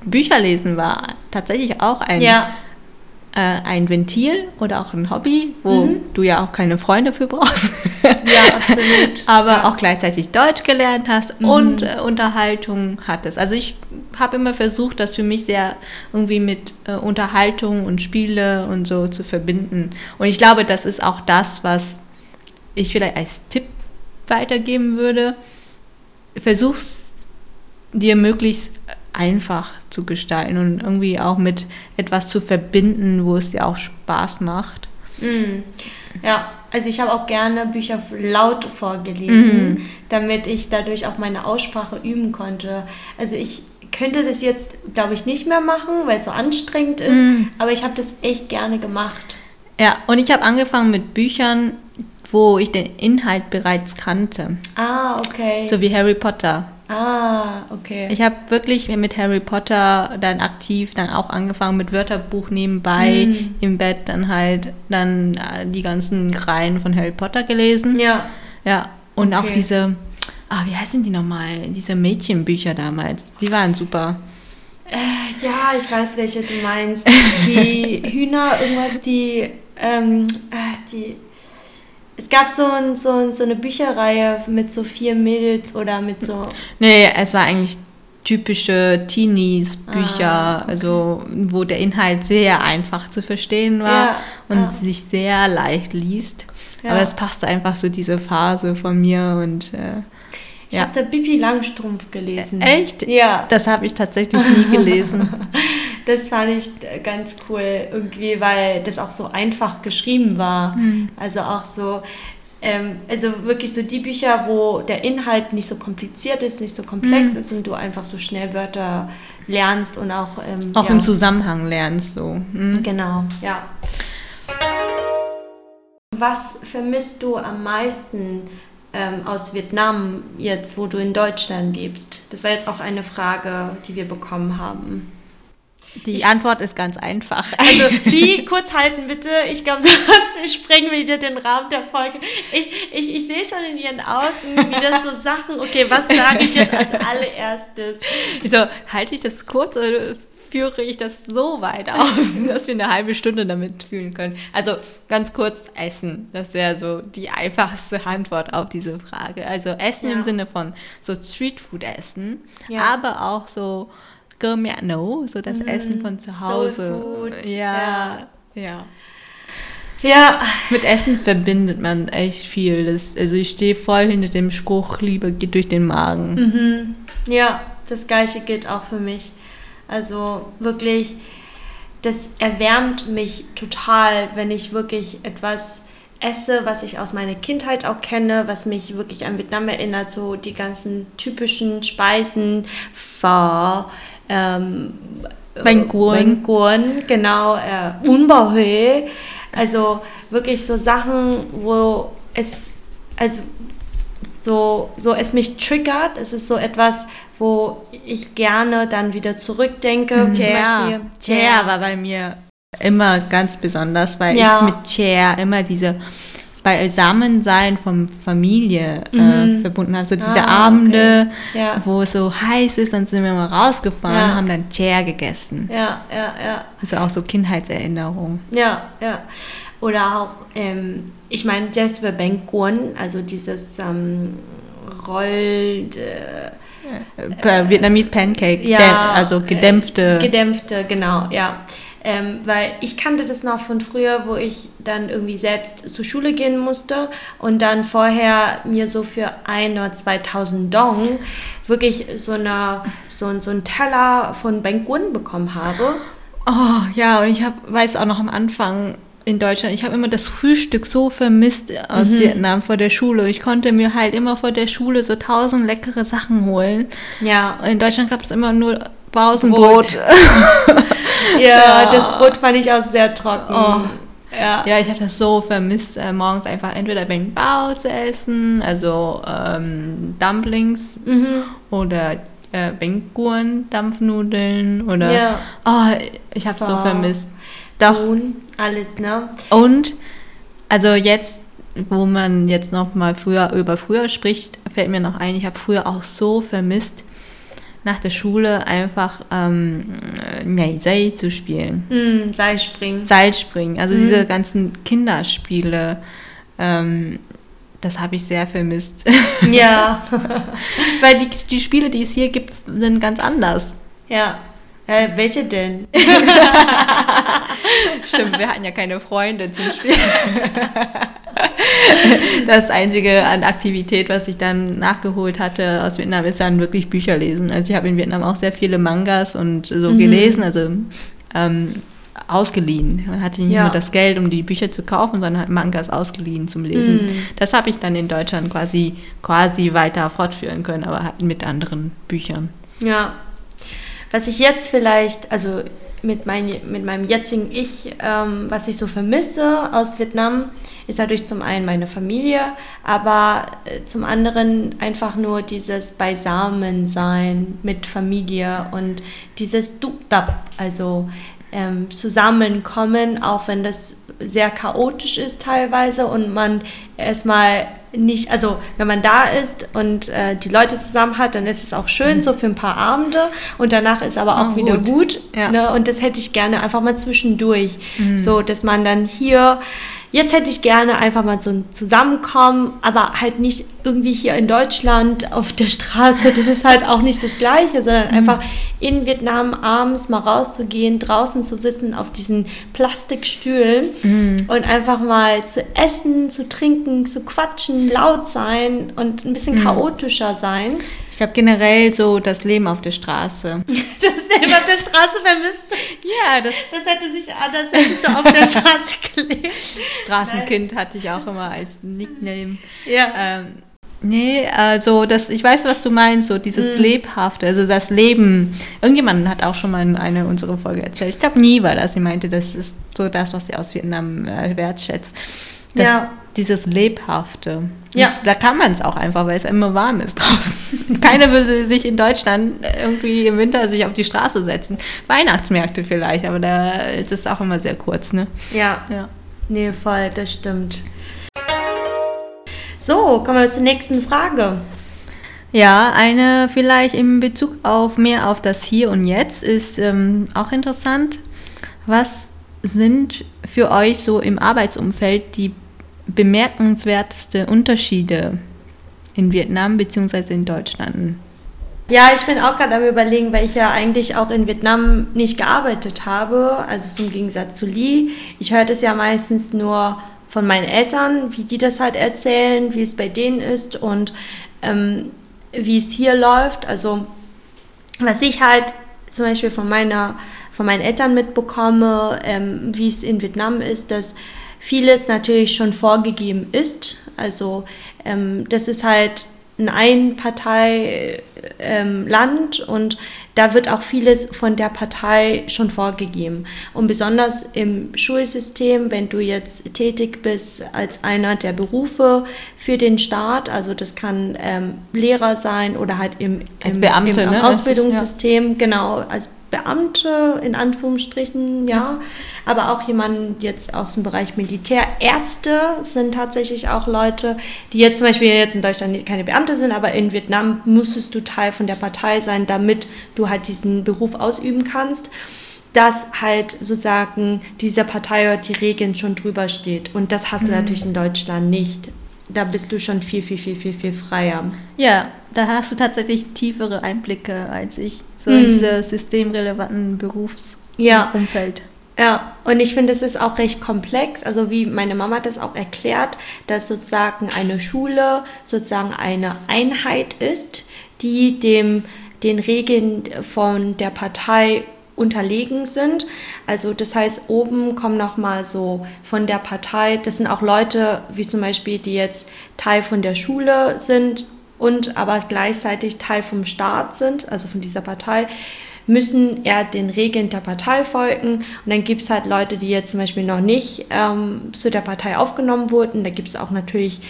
Bücher lesen war tatsächlich auch ein ja äh, ein Ventil oder auch ein Hobby, wo mhm. du ja auch keine Freunde für brauchst. ja, absolut. Aber ja. auch gleichzeitig Deutsch gelernt hast mhm. und äh, Unterhaltung hattest. Also ich habe immer versucht, das für mich sehr irgendwie mit äh, Unterhaltung und Spiele und so zu verbinden. Und ich glaube, das ist auch das, was ich vielleicht als Tipp weitergeben würde. Versuch's dir möglichst einfach zu gestalten und irgendwie auch mit etwas zu verbinden, wo es dir auch Spaß macht. Mm. Ja, also ich habe auch gerne Bücher laut vorgelesen, mm. damit ich dadurch auch meine Aussprache üben konnte. Also ich könnte das jetzt, glaube ich, nicht mehr machen, weil es so anstrengend ist, mm. aber ich habe das echt gerne gemacht. Ja, und ich habe angefangen mit Büchern, wo ich den Inhalt bereits kannte. Ah, okay. So wie Harry Potter. Ah, okay. Ich habe wirklich mit Harry Potter dann aktiv dann auch angefangen mit Wörterbuch nebenbei mm. im Bett dann halt dann äh, die ganzen Reihen von Harry Potter gelesen. Ja. Ja, und okay. auch diese, ah, wie heißen die nochmal? Diese Mädchenbücher damals, die waren super. Äh, ja, ich weiß, welche du meinst. Die Hühner, irgendwas, die, ähm, äh, die es gab so, ein, so, ein, so eine Bücherreihe mit so vier Mädels oder mit so. Nee, es war eigentlich typische Teenies-Bücher, ah, okay. also wo der Inhalt sehr einfach zu verstehen war ja, und ja. sich sehr leicht liest. Ja. Aber es passte einfach so diese Phase von mir und äh, ich ja. habe da Bibi Langstrumpf gelesen. Echt? Ja. Das habe ich tatsächlich nie gelesen. das fand ich ganz cool irgendwie, weil das auch so einfach geschrieben war. Mhm. Also auch so, ähm, also wirklich so die Bücher, wo der Inhalt nicht so kompliziert ist, nicht so komplex mhm. ist und du einfach so schnell Wörter lernst und auch... Ähm, auch ja. im Zusammenhang lernst so. Mhm. Genau, ja. Was vermisst du am meisten ähm, aus Vietnam jetzt, wo du in Deutschland lebst? Das war jetzt auch eine Frage, die wir bekommen haben. Die ich, Antwort ist ganz einfach. Also, wie kurz halten bitte. Ich glaube, sonst sprengen wir dir den Rahmen der Folge. Ich, ich, ich sehe schon in ihren Augen, wie das so Sachen, okay, was sage ich jetzt als allererstes? Wieso, halte ich das kurz oder führe ich das so weit aus, dass wir eine halbe Stunde damit fühlen können. Also ganz kurz Essen. Das wäre so die einfachste Antwort auf diese Frage. Also Essen Ja. im Sinne von so Streetfood essen, Ja. aber auch so nấu, so das Essen von zu Hause. Mhm. Food, Ja, ja. Ja, Mit Essen verbindet man echt viel. Das, also ich stehe voll hinter dem Spruch, Liebe geht durch den Magen. Mhm. Ja, das gleiche gilt auch für mich. Also wirklich, das erwärmt mich total, wenn ich wirklich etwas esse, was ich aus meiner Kindheit auch kenne, was mich wirklich an Vietnam erinnert, so die ganzen typischen Speisen, Pho, ähm, Bánh cuốn. Bánh cuốn, genau, äh, Un Bò Huế, also wirklich so Sachen, wo es, also so, so es mich triggert. Es ist so etwas, wo ich gerne dann wieder zurückdenke. Zum Chair. Chair war bei mir immer ganz besonders, weil Ja. ich mit Chair immer diese Beisammensein von Familie äh, Mhm. verbunden habe. So diese Ah, Abende, okay. Ja. wo es so heiß ist, dann sind wir mal rausgefahren Ja. und haben dann Chair gegessen. Ja, ja, ja. Also auch so Kindheitserinnerungen. Ja, ja. Oder auch, ähm, ich meine, das für Bánh cuốn, also dieses ähm, Roll... Äh, Äh, Vietnamese Pancake, ja, also gedämpfte. Äh, gedämpfte, genau, ja. Ähm, weil ich kannte das noch von früher, wo ich dann irgendwie selbst zur Schule gehen musste und dann vorher mir so für ein oder 2000 Dong wirklich so, eine, so, ein- so einen Teller von Bánh cuốn bekommen habe. Oh ja, und ich hab, weiß auch noch am Anfang in Deutschland, ich habe immer das Frühstück so vermisst aus Mhm. Vietnam vor der Schule. Ich konnte mir halt immer vor der Schule so tausend leckere Sachen holen. Ja, Und in Deutschland gab es immer nur Pausenbrot. Brot. ja, das Brot fand ich auch sehr trocken. Oh. Ja. Ja, ich habe das so vermisst, äh, morgens einfach entweder Beng Bao zu essen, also ähm, Dumplings Mhm. oder äh, Beng Guan, Dampfnudeln oder Ja. oh, ich habe so Wow. vermisst. Doch, Huhn, alles, ne? Und also jetzt, wo man jetzt noch mal früher über früher spricht, fällt mir noch ein, ich habe früher auch so vermisst, nach der Schule einfach ähm, dây zu spielen. Mm, Seilspringen. Seilspringen, also Mhm. diese ganzen Kinderspiele, ähm, das habe ich sehr vermisst. ja. Weil die, die Spiele, die es hier gibt, sind ganz anders. ja. Äh, welche denn? Stimmt, wir hatten ja keine Freunde zum Spielen. Das einzige an Aktivität, was ich dann nachgeholt hatte aus Vietnam, ist dann wirklich Bücher lesen. Also ich habe in Vietnam auch sehr viele Mangas und so Mhm. gelesen, also ähm, ausgeliehen. Man hatte nicht Ja. nur das Geld, um die Bücher zu kaufen, sondern hat Mangas ausgeliehen zum Lesen. Mhm. Das habe ich dann in Deutschland quasi, quasi weiter fortführen können, aber halt mit anderen Büchern. Ja. Was ich jetzt vielleicht, also mit, mein, mit meinem jetzigen Ich, ähm, was ich so vermisse aus Vietnam, ist natürlich zum einen meine Familie, aber äh, zum anderen einfach nur dieses Beisammensein mit Familie und dieses Duk-Dap, also ähm, Zusammenkommen, auch wenn das sehr chaotisch ist teilweise und man erstmal nicht, also wenn man da ist und äh, die Leute zusammen hat, dann ist es auch schön, so für ein paar Abende und danach ist aber auch Ah, wieder gut. gut. Ja. Ne? Und das hätte ich gerne einfach mal zwischendurch, so dass man dann hier, jetzt hätte ich gerne einfach mal so ein Zusammenkommen, aber halt nicht irgendwie hier in Deutschland auf der Straße, das ist halt auch nicht das Gleiche, sondern einfach in Vietnam abends mal rauszugehen, draußen zu sitzen auf diesen Plastikstühlen und einfach mal zu essen, zu trinken, zu quatschen, laut sein und ein bisschen chaotischer sein. Ich habe generell so das Leben auf der Straße. Das Leben auf der Straße vermisst. Ja, das Das hätte sich anders, hättest du auf der Straße gelebt. Straßenkind hatte ich auch immer als Nickname. Ja. Ähm, nee, also das, ich weiß, was du meinst, so dieses Lebhafte, also das Leben. Irgendjemand hat auch schon mal in einer unserer Folge erzählt. Ich glaube, nie war das. Sie meinte, das ist so das, was sie aus Vietnam äh, wertschätzt. Das, Ja. Dieses Lebhafte. Ja. Da kann man es auch einfach, weil es immer warm ist draußen. Keiner will sich in Deutschland irgendwie im Winter sich auf die Straße setzen. Weihnachtsmärkte vielleicht, aber da ist es auch immer sehr kurz, ne? Ja. Ja. Nee, voll, das stimmt. So, kommen wir zur nächsten Frage. Ja, eine vielleicht in Bezug auf mehr auf das Hier und Jetzt ist ähm, auch interessant. Was sind für euch so im Arbeitsumfeld die bemerkenswerteste Unterschiede in Vietnam bzw. in Deutschland? Ja, ich bin auch gerade am Überlegen, weil ich ja eigentlich auch in Vietnam nicht gearbeitet habe, also zum Gegensatz zu Lee. Ich höre das ja meistens nur von meinen Eltern, wie die das halt erzählen, wie es bei denen ist und ähm, wie es hier läuft. Also was ich halt zum Beispiel von meiner von meinen Eltern mitbekomme, ähm, wie es in Vietnam ist, dass vieles natürlich schon vorgegeben ist. Also ähm, das ist halt ein Einparteiland und da wird auch vieles von der Partei schon vorgegeben. Und besonders im Schulsystem, wenn du jetzt tätig bist als einer der Berufe für den Staat, also das kann ähm, Lehrer sein oder halt im, im, Beamte, im, ne? Ausbildungssystem, ja. genau, als Beamte in Anführungsstrichen, ja. Aber auch jemand jetzt aus dem Bereich Militär. Ärzte sind tatsächlich auch Leute, die jetzt zum Beispiel jetzt in Deutschland keine Beamte sind, aber in Vietnam musstest du Teil von der Partei sein, damit du halt diesen Beruf ausüben kannst dass halt sozusagen dieser Partei oder die Regeln schon drüber steht. Und das hast mhm. du natürlich in Deutschland nicht. Da bist du schon viel, viel, viel, viel, viel freier. Ja, da hast du tatsächlich tiefere Einblicke als ich so mhm. in diese systemrelevanten Berufsumfeld. Ja. Ja, und ich finde, es ist auch recht komplex. Also wie meine Mama das auch erklärt, dass sozusagen eine Schule sozusagen eine Einheit ist, die dem, den Regeln von der Partei unterlegen sind. Also das heißt, oben kommen nochmal so von der Partei, das sind auch Leute, wie zum Beispiel, die jetzt Teil von der Schule sind und aber gleichzeitig Teil vom Staat sind, also von dieser Partei, müssen eher den Regeln der Partei folgen. Und dann gibt es halt Leute, die jetzt zum Beispiel noch nicht ähm, zu der Partei aufgenommen wurden. Da gibt es auch natürlich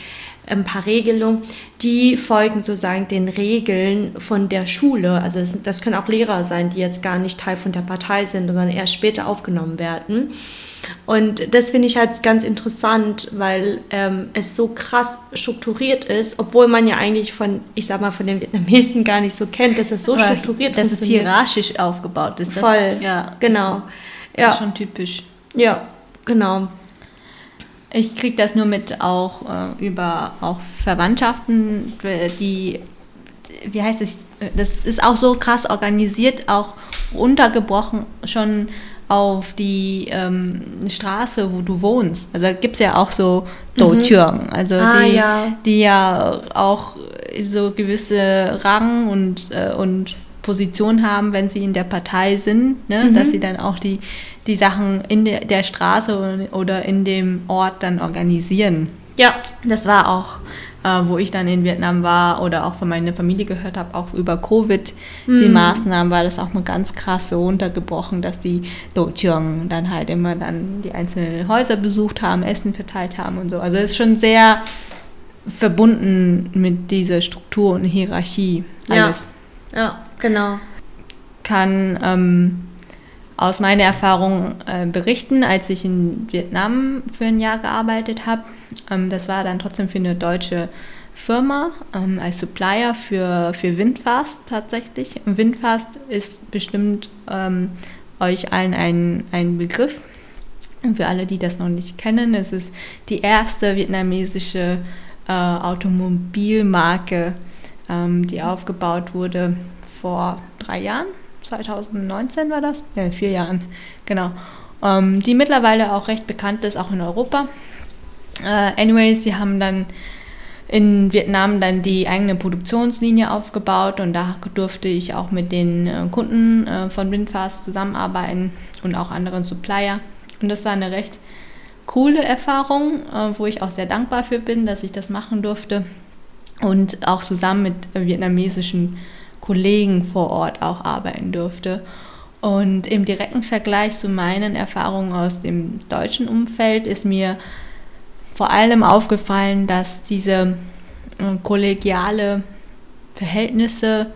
ein paar Regelungen, die folgen sozusagen den Regeln von der Schule. Also das, das können auch Lehrer sein, die jetzt gar nicht Teil von der Partei sind, sondern erst später aufgenommen werden. Und das finde ich halt ganz interessant, weil ähm, es so krass strukturiert ist, obwohl man ja eigentlich von, ich sag mal, von den Vietnamesen gar nicht so kennt, dass es so Aber strukturiert ist. Dass es hierarchisch aufgebaut ist. Voll, ja. genau. Ja. Das ist schon typisch. Ja, genau. Ich kriege das nur mit auch äh, über auch Verwandtschaften, die, wie heißt es, das ist auch so krass organisiert, auch untergebrochen schon auf die ähm, Straße, wo du wohnst. Also gibt es ja auch so Dochurng, mhm. also ah, die, ja. die ja auch so gewisse Rang und, äh, und Position haben, wenn sie in der Partei sind, ne? Mhm. dass sie dann auch die, die Sachen in der, der Straße oder in dem Ort dann organisieren. Ja. Das war auch äh, wo ich dann in Vietnam war oder auch von meiner Familie gehört habe, auch über Covid, mhm. die Maßnahmen, war das auch mal ganz krass so runtergebrochen, dass die Dochung dann halt immer dann die einzelnen Häuser besucht haben, Essen verteilt haben und so. Also es ist schon sehr verbunden mit dieser Struktur und Hierarchie alles. Ja, ja genau. Kann ähm, aus meiner Erfahrung äh, berichten, als ich in Vietnam für ein Jahr gearbeitet habe. Ähm, das war dann trotzdem für eine deutsche Firma ähm, als Supplier für, für Windfast tatsächlich. Windfast ist bestimmt ähm, euch allen ein, ein Begriff. Und für alle, die das noch nicht kennen, es ist die erste vietnamesische äh, Automobilmarke, ähm, die aufgebaut wurde vor drei Jahren 2019 war das? Ja, in vier Jahren, genau. Ähm, die mittlerweile auch recht bekannt ist, auch in Europa. Äh, anyways, sie haben dann in Vietnam dann die eigene Produktionslinie aufgebaut und da durfte ich auch mit den äh, Kunden äh, von Windfast zusammenarbeiten und auch anderen Supplier. Und das war eine recht coole Erfahrung, äh, wo ich auch sehr dankbar für bin, dass ich das machen durfte und auch zusammen mit vietnamesischen Kollegen vor Ort auch arbeiten durfte. Und im direkten Vergleich zu meinen Erfahrungen aus dem deutschen Umfeld ist mir vor allem aufgefallen, dass diese äh, kollegiale Verhältnisse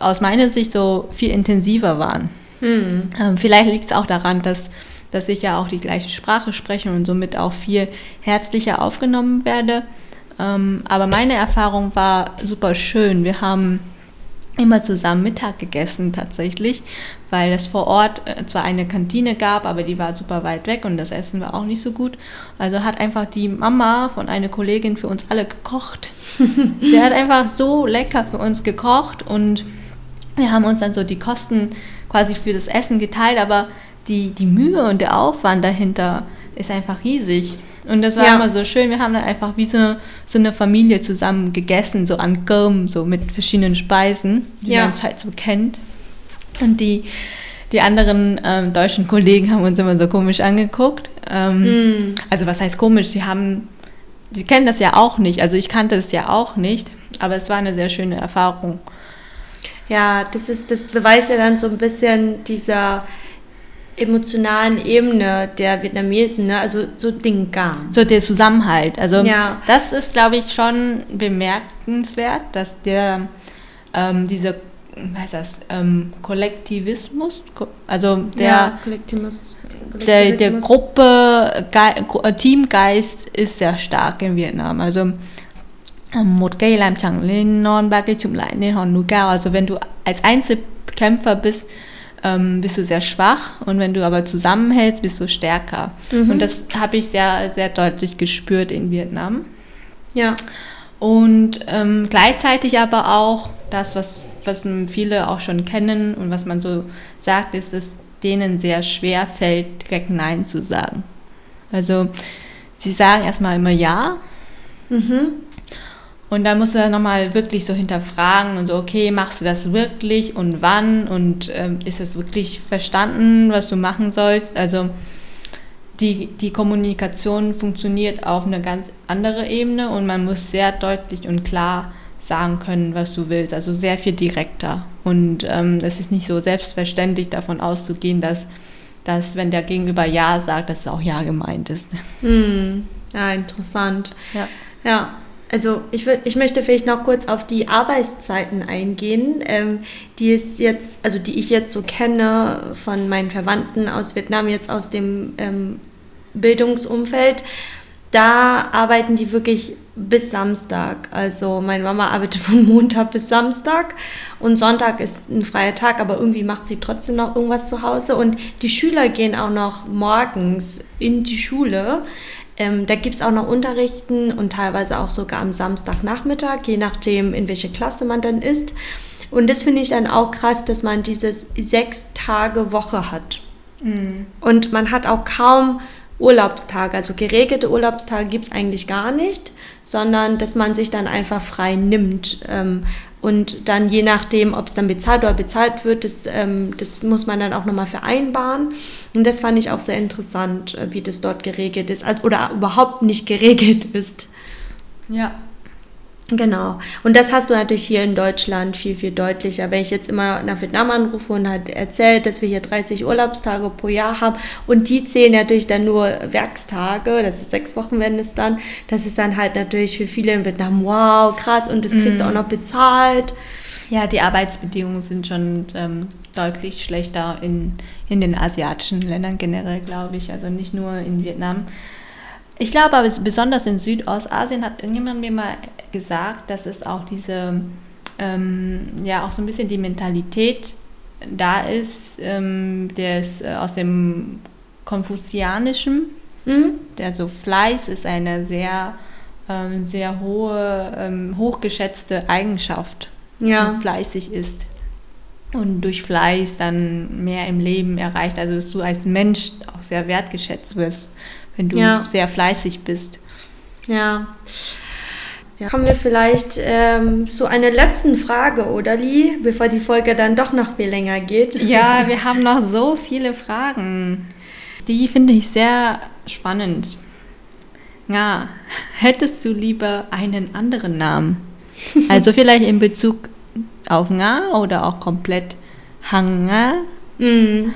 aus meiner Sicht so viel intensiver waren. Hm. Ähm, vielleicht liegt es auch daran, dass, dass ich ja auch die gleiche Sprache spreche und somit auch viel herzlicher aufgenommen werde Ähm, aber meine Erfahrung war super schön. Wir haben immer zusammen Mittag gegessen tatsächlich, weil es vor Ort äh, zwar eine Kantine gab, aber die war super weit weg und das Essen war auch nicht so gut. Also hat einfach die Mama von einer Kollegin für uns alle gekocht. die hat einfach so lecker für uns gekocht und wir haben uns dann so die Kosten quasi für das Essen geteilt, aber die, die Mühe und der Aufwand dahinter ist einfach riesig. Und das war ja. immer so schön. Wir haben dann einfach wie so eine, so eine Familie zusammen gegessen, so an Gurm, so mit verschiedenen Speisen, wie ja. man es halt so kennt. Und die, die anderen ähm, deutschen Kollegen haben uns immer so komisch angeguckt. Ähm, mm. Also was heißt komisch? Sie haben, sie kennen das ja auch nicht. Also ich kannte es ja auch nicht, aber es war eine sehr schöne Erfahrung. Ja, das ist, das beweist ja dann so ein bisschen dieser emotionalen Ebene der Vietnamesen, ne? also so den Gang. So der Zusammenhalt. Also ja. das ist, glaube ich, schon bemerkenswert, dass der ähm, dieser heißt das, ähm, Kollektivismus, also der, ja, Kollektivismus. der, der Gruppe, Ge Teamgeist ist sehr stark in Vietnam. Also một cây làm chẳng lên non ba cây chụm lại nên hòn núi cao. Also wenn du als Einzelkämpfer bist, ähm, bist du sehr schwach und wenn du aber zusammenhältst, bist du stärker. Mhm. Und das habe ich sehr, sehr deutlich gespürt in Vietnam. Ja. Und ähm, gleichzeitig aber auch das, was, was viele auch schon kennen und was man so sagt, ist, dass denen sehr schwer fällt, direkt Nein zu sagen. Also sie sagen erstmal immer Ja. Mhm. Und dann musst du dann nochmal wirklich so hinterfragen und so, okay, machst du das wirklich und wann und ähm, ist es wirklich verstanden, was du machen sollst? Also die, die Kommunikation funktioniert auf eine ganz andere Ebene und man muss sehr deutlich und klar sagen können, was du willst. Also sehr viel direkter. Und ähm, es ist nicht so selbstverständlich davon auszugehen, dass, dass wenn der Gegenüber Ja sagt, dass es auch Ja gemeint ist. Hm. Ja, interessant. Ja. ja. Also ich, würd, ich möchte vielleicht noch kurz auf die Arbeitszeiten eingehen, ähm, die es jetzt, also die ich jetzt so kenne von meinen Verwandten aus Vietnam, jetzt aus dem ähm, Bildungsumfeld. Da arbeiten die wirklich bis Samstag. Also meine Mama arbeitet von Montag bis Samstag und Sonntag ist ein freier Tag, aber irgendwie macht sie trotzdem noch irgendwas zu Hause und die Schüler gehen auch noch morgens in die Schule. Ähm, da gibt es auch noch Unterrichten und teilweise auch sogar am Samstagnachmittag, je nachdem, in welche Klasse man dann ist. Und das finde ich dann auch krass, dass man dieses sechs Tage Woche hat. Mhm. Und man hat auch kaum Urlaubstage, also geregelte Urlaubstage gibt es eigentlich gar nicht, sondern dass man sich dann einfach frei nimmt. Ähm, und dann je nachdem, ob es dann bezahlt oder bezahlt wird, das, ähm, das muss man dann auch nochmal vereinbaren. Und das fand ich auch sehr interessant, äh, wie das dort geregelt ist oder überhaupt nicht geregelt ist. Ja, Genau. Und das hast du natürlich hier in Deutschland viel, viel deutlicher. Wenn ich jetzt immer nach Vietnam anrufe und hat erzählt, dass wir hier 30 Urlaubstage pro Jahr haben und die zählen natürlich dann nur Werkstage, das ist sechs Wochen werden es dann, das ist dann halt natürlich für viele in Vietnam, wow, krass und das kriegst mm. du auch noch bezahlt. Ja, die Arbeitsbedingungen sind schon ähm, deutlich schlechter in, in den asiatischen Ländern generell, glaube ich. Also nicht nur in Vietnam. Ich glaube aber besonders in Südostasien hat irgendjemand mir mal gesagt, dass es auch diese, ähm, ja, auch so ein bisschen die Mentalität da ist, ähm, der ist äh, aus dem Konfuzianischen, mhm. der so Fleiß ist eine sehr, ähm, sehr hohe, ähm, hochgeschätzte Eigenschaft, ja. so fleißig ist und durch Fleiß dann mehr im Leben erreicht, also dass du als Mensch auch sehr wertgeschätzt wirst wenn du ja. sehr fleißig bist. Ja. ja. Kommen wir vielleicht ähm, zu einer letzten Frage, oder Lee, bevor die Folge dann doch noch viel länger geht. Ja, wir haben noch so viele Fragen. Die finde ich sehr spannend. Ja, hättest du lieber einen anderen Namen? Also vielleicht in Bezug auf Nga oder auch komplett Hanga? Mm.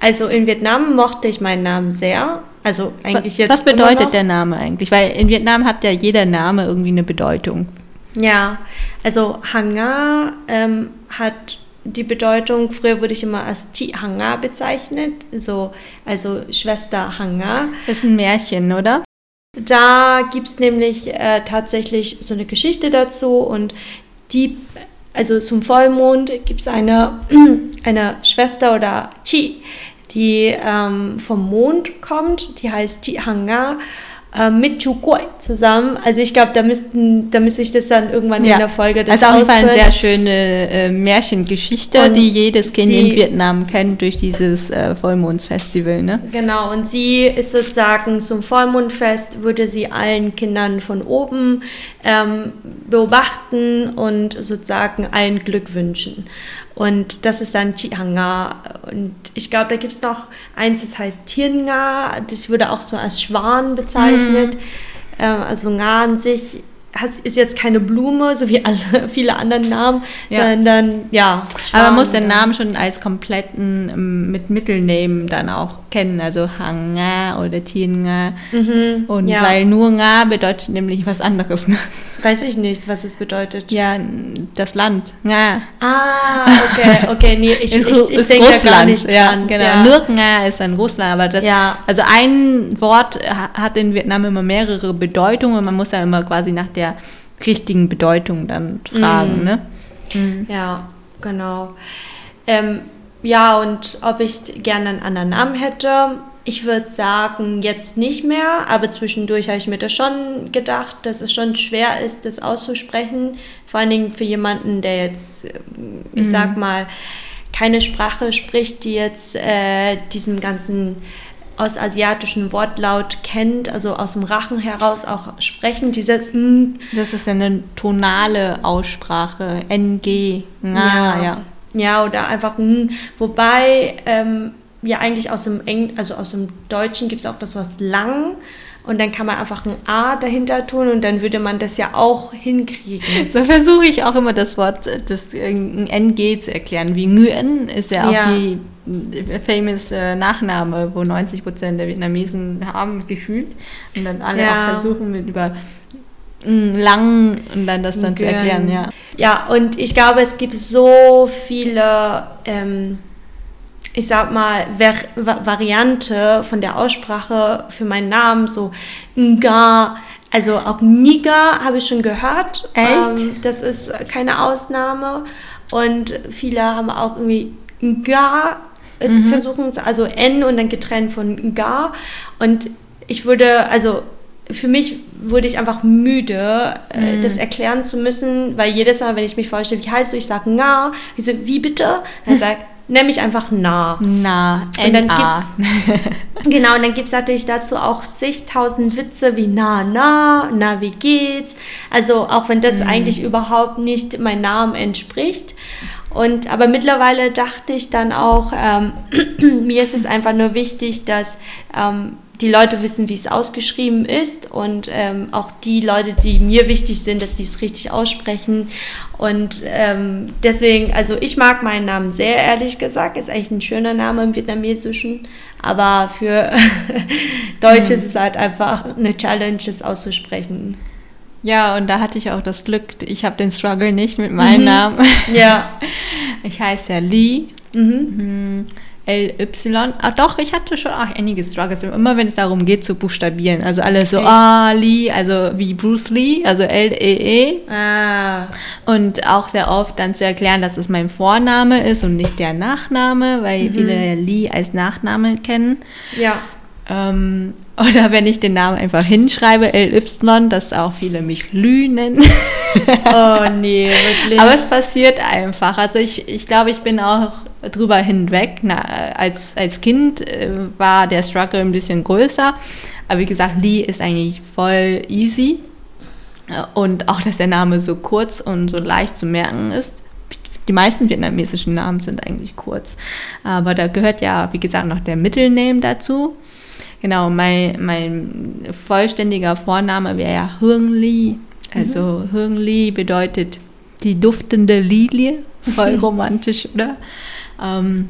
Also in Vietnam mochte ich meinen Namen sehr. Also eigentlich jetzt. Was bedeutet der Name eigentlich? Weil in Vietnam hat ja jeder Name irgendwie eine Bedeutung. Ja, also Hanga ähm, hat die Bedeutung, früher wurde ich immer als Ti Hanga bezeichnet, so, also Schwester Hanga. Das ist ein Märchen, oder? Da gibt es nämlich äh, tatsächlich so eine Geschichte dazu und die, also zum Vollmond gibt es eine, eine Schwester oder Chi, die ähm, vom Mond kommt, die heißt Chi Hanga äh, mit Chukoi zusammen. Also ich glaube, da müssten, da müsste ich das dann irgendwann ja. in der Folge das Also auf jeden Fall eine sehr schöne äh, Märchengeschichte, und die jedes Kind sie, in Vietnam kennt durch dieses äh, Vollmondsfestival, ne? Genau, und sie ist sozusagen zum Vollmondfest, würde sie allen Kindern von oben ähm, beobachten und sozusagen allen Glück wünschen. Und das ist dann Chihanga. Und ich glaube, da gibt es noch eins, das heißt Tiernga. Das würde auch so als Schwan bezeichnet. Mhm. Ähm, also Nga an sich hat, ist jetzt keine Blume, so wie alle, viele anderen Namen, ja. sondern ja. Schwan, Aber man muss den Namen schon als kompletten ähm, mit Mittelnamen dann auch kennen, also Hanga oder Tienga. Mhm, Und ja. weil nur Nga bedeutet nämlich was anderes. Ne? Weiß ich nicht, was es bedeutet. Ja, das Land. Nga. Ah, okay, okay, nee, ich, ich, ich, ich denke Russland, gar nicht ja, dran. Genau. Ja. Nur Nga ist dann Russland, aber das, ja. also ein Wort hat in Vietnam immer mehrere Bedeutungen man muss ja immer quasi nach der richtigen Bedeutung dann fragen, mhm. ne? Mhm. Ja, genau. Ähm, ja, und ob ich gerne einen anderen Namen hätte, ich würde sagen, jetzt nicht mehr, aber zwischendurch habe ich mir das schon gedacht, dass es schon schwer ist, das auszusprechen. Vor allen Dingen für jemanden, der jetzt, ich mhm. sag mal, keine Sprache spricht, die jetzt äh, diesen ganzen ostasiatischen Wortlaut kennt, also aus dem Rachen heraus auch sprechen. Diese mm. Das ist ja eine tonale Aussprache, NG, ja, ja. Ja, oder einfach mm. Wobei ähm, ja eigentlich aus dem Eng also aus dem Deutschen gibt es auch das Wort lang und dann kann man einfach ein A dahinter tun und dann würde man das ja auch hinkriegen. So versuche ich auch immer das Wort, das NG zu erklären. Wie Nguyen ist ja auch ja. die famous äh, Nachname, wo 90 Prozent der Vietnamesen haben, gefühlt. Und dann alle ja. auch versuchen mit über lang und dann das dann Gön. zu erklären, ja. Ja, und ich glaube, es gibt so viele, ähm, ich sag mal, Var Variante von der Aussprache für meinen Namen, so Nga, also auch Niga habe ich schon gehört. Echt? Ähm, das ist keine Ausnahme. Und viele haben auch irgendwie Nga es mhm. versuchen, also N und dann getrennt von Gar. Und ich würde, also für mich wurde ich einfach müde, äh, mhm. das erklären zu müssen, weil jedes Mal, wenn ich mich vorstelle, wie heißt du, ich sage Na, ich so, wie bitte? Er sagt, nenn mich einfach Na. Na, und dann gibt's Genau, und dann gibt es natürlich dazu auch zigtausend Witze wie Na, Na, Na, wie geht's? Also auch wenn das mhm. eigentlich überhaupt nicht meinem Namen entspricht. Und aber mittlerweile dachte ich dann auch, ähm, mir ist es einfach nur wichtig, dass ähm, die Leute wissen, wie es ausgeschrieben ist und ähm, auch die Leute, die mir wichtig sind, dass die es richtig aussprechen. Und ähm, deswegen, also ich mag meinen Namen sehr, ehrlich gesagt. Ist eigentlich ein schöner Name im Vietnamesischen, aber für Deutsche mhm. ist es halt einfach eine Challenge, es auszusprechen. Ja, und da hatte ich auch das Glück, ich habe den Struggle nicht mit meinem mhm. Namen. Ja. Ich heiße ja Lee. Mhm. L-Y. Ah, doch, ich hatte schon auch einige Struggles. Immer wenn es darum geht zu buchstabieren. Also alle so, ah, Lee, also wie Bruce Lee, also L-E-E. -E. Ah. Und auch sehr oft dann zu erklären, dass es mein Vorname ist und nicht der Nachname, weil mhm. viele Lee als Nachname kennen. Ja. Ähm, oder wenn ich den Namen einfach hinschreibe, LY, dass auch viele mich Lü nennen. Oh nee, wirklich. Aber es passiert einfach. Also ich, ich glaube, ich bin auch drüber hinweg. Na, als, als Kind äh, war der Struggle ein bisschen größer. Aber wie gesagt, Lee ist eigentlich voll easy. Und auch, dass der Name so kurz und so leicht zu merken ist. Die meisten vietnamesischen Namen sind eigentlich kurz. Aber da gehört ja, wie gesagt, noch der Mittelname dazu. Genau, mein, mein vollständiger Vorname wäre ja Hương Li. Also mhm. Hương Li bedeutet die duftende Lilie. Voll romantisch, oder? Ähm,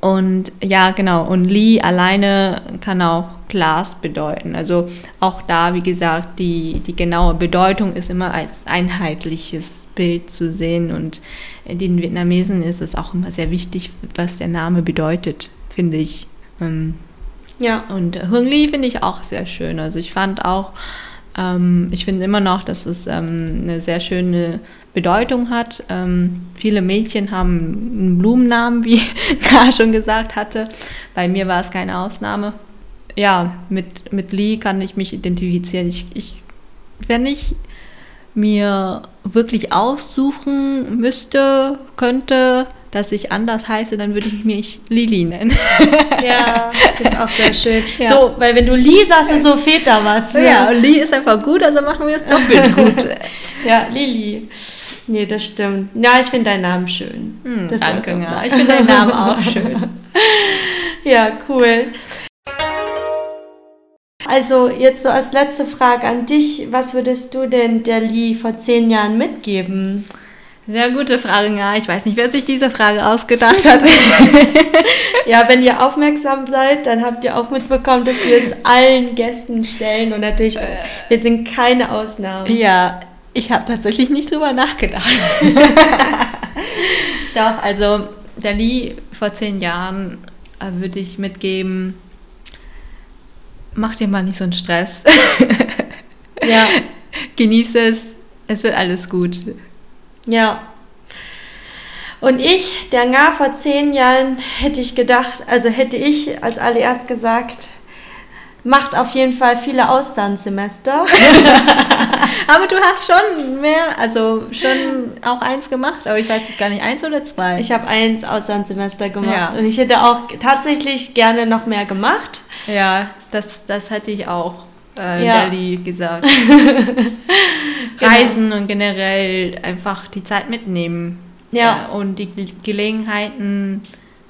und ja, genau. Und Li alleine kann auch Glas bedeuten. Also auch da, wie gesagt, die, die genaue Bedeutung ist immer als einheitliches Bild zu sehen. Und den Vietnamesen ist es auch immer sehr wichtig, was der Name bedeutet, finde ich. Ähm, Ja. Und Hung Li finde ich auch sehr schön. Also ich fand auch, ähm, ich finde immer noch, dass es ähm, eine sehr schöne Bedeutung hat. Ähm, viele Mädchen haben einen Blumennamen, wie Kara schon gesagt hatte. Bei mir war es keine Ausnahme. Ja, mit, mit Lee kann ich mich identifizieren. Ich, ich, wenn ich mir wirklich aussuchen müsste, könnte, dass ich anders heiße, dann würde ich mich Lili nennen. Ja, das ist auch sehr schön. Ja. So, weil wenn du Li sagst, so fehlt da was. Ne? Ja, und Li ist einfach gut, also machen wir es doppelt gut. ja, Lili. Nee, das stimmt. Ja, ich finde deinen Namen schön. Hm, danke, ja. Ich finde deinen Namen auch schön. ja, cool. Also jetzt so als letzte Frage an dich, was würdest du denn der Lee vor zehn Jahren mitgeben? Sehr gute Frage, ja. Ich weiß nicht, wer sich diese Frage ausgedacht hat. ja, wenn ihr aufmerksam seid, dann habt ihr auch mitbekommen, dass wir es allen Gästen stellen und natürlich, wir sind keine Ausnahme. Ja, ich habe tatsächlich nicht drüber nachgedacht. Doch, also der Lee vor zehn Jahren äh, würde ich mitgeben, mach dir mal nicht so einen Stress. ja. Genieße es, es wird alles gut. Ja. Und ich, der Nga vor zehn Jahren, hätte ich gedacht, also hätte ich als allererst gesagt, macht auf jeden Fall viele Auslandssemester. aber du hast schon mehr, also schon auch eins gemacht, aber ich weiß gar nicht, eins oder zwei? Ich habe eins Auslandssemester gemacht ja. und ich hätte auch tatsächlich gerne noch mehr gemacht. Ja, das, das hätte ich auch äh, ja. Delhi gesagt. Genau. Reisen genau. und generell einfach die Zeit mitnehmen. Ja. Äh, und die Gelegenheiten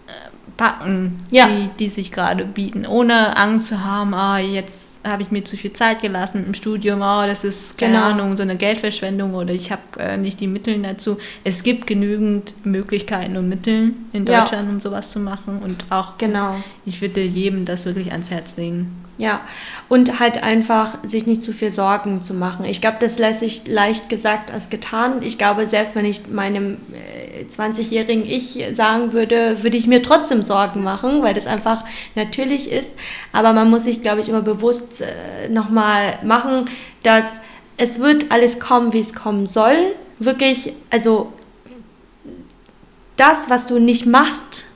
äh, packen, ja. die, die sich gerade bieten, ohne Angst zu haben, ah, jetzt habe ich mir zu viel Zeit gelassen im Studium, oh, das ist, keine genau. Ahnung, so eine Geldverschwendung oder ich habe äh, nicht die Mittel dazu. Es gibt genügend Möglichkeiten und Mittel in Deutschland, ja. um sowas zu machen und auch, genau. ich würde jedem das wirklich ans Herz legen. Ja, und halt einfach sich nicht zu viel Sorgen zu machen. Ich glaube, das lässt sich leicht gesagt als getan. Ich glaube, selbst wenn ich meinem 20-jährigen äh, Ich sagen würde, würde ich mir trotzdem Sorgen machen, weil das einfach natürlich ist. Aber man muss sich, glaube ich, immer bewusst äh, nochmal machen, dass es wird alles kommen, wie es kommen soll. Wirklich, also das, was du nicht machst,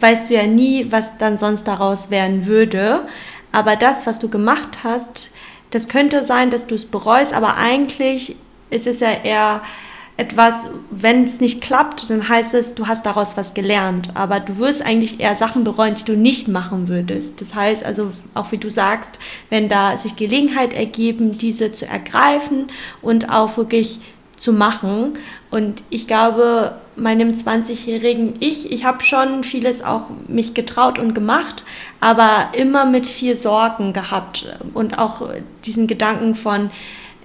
weißt du ja nie, was dann sonst daraus werden würde. Aber das, was du gemacht hast, das könnte sein, dass du es bereust, aber eigentlich ist es ja eher etwas, wenn es nicht klappt, dann heißt es, du hast daraus was gelernt. Aber du wirst eigentlich eher Sachen bereuen, die du nicht machen würdest. Das heißt also, auch wie du sagst, wenn da sich Gelegenheit ergeben, diese zu ergreifen und auch wirklich zu machen. Und ich glaube, meinem 20-jährigen Ich, ich habe schon vieles auch mich getraut und gemacht, aber immer mit viel Sorgen gehabt und auch diesen Gedanken von,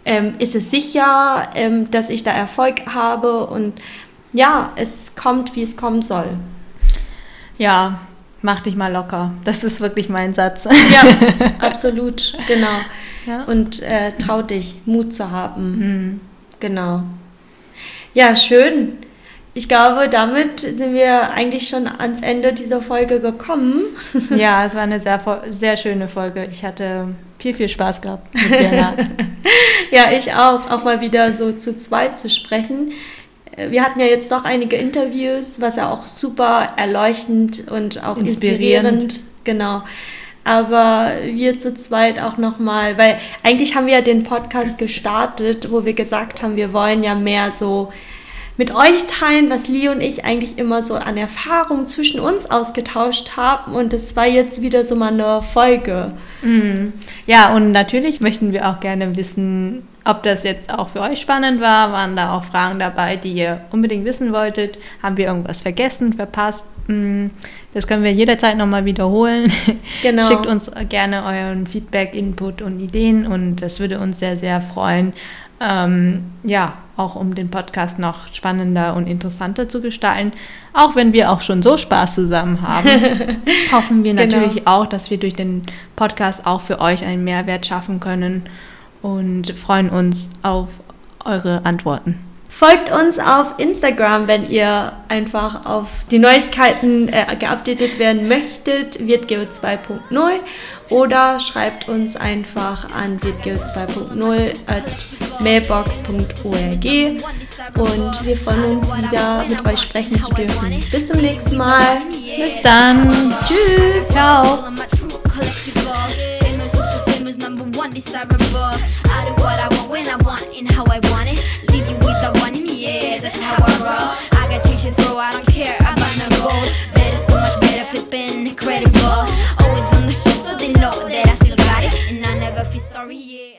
ähm, ist es sicher, ähm, dass ich da Erfolg habe und ja, es kommt, wie es kommen soll. Ja, mach dich mal locker. Das ist wirklich mein Satz. Ja, absolut, genau. Ja. Und äh, trau dich, Mut zu haben. Mhm. Genau. Ja, schön. Ich glaube, damit sind wir eigentlich schon ans Ende dieser Folge gekommen. Ja, es war eine sehr, sehr schöne Folge. Ich hatte viel, viel Spaß gehabt mit Jana. ja, ich auch, auch mal wieder so zu zweit zu sprechen. Wir hatten ja jetzt noch einige Interviews, was ja auch super erleuchtend und auch inspirierend, inspirierend genau. Aber wir zu zweit auch nochmal, weil eigentlich haben wir ja den Podcast gestartet, wo wir gesagt haben, wir wollen ja mehr so mit euch teilen, was Lee und ich eigentlich immer so an Erfahrungen zwischen uns ausgetauscht haben. Und das war jetzt wieder so mal eine Folge. Mhm. Ja, und natürlich möchten wir auch gerne wissen, ob das jetzt auch für euch spannend war. Waren da auch Fragen dabei, die ihr unbedingt wissen wolltet? Haben wir irgendwas vergessen, verpasst? Mhm. Das können wir jederzeit nochmal wiederholen. Genau. Schickt uns gerne euren Feedback, Input und Ideen und das würde uns sehr, sehr freuen. Ähm, ja, auch um den Podcast noch spannender und interessanter zu gestalten. Auch wenn wir auch schon so Spaß zusammen haben, hoffen wir genau. natürlich auch, dass wir durch den Podcast auch für euch einen Mehrwert schaffen können und freuen uns auf eure Antworten. Folgt uns auf Instagram, wenn ihr einfach auf die Neuigkeiten äh, geupdatet werden möchtet, wirtgeo 2.0 oder schreibt uns einfach an wirtgeo 2.0 at mailbox.org und wir freuen uns wieder mit euch sprechen zu dürfen. Bis zum nächsten Mal. Bis dann. Tschüss. Ciao. I do what I want when I want and how I want it. Leave you with the one in the air, that's how I roll. I got change to throw, I don't care about no gold. Better, so much better, flipping incredible. Know that I still got it. And I never feel sorry, yeah.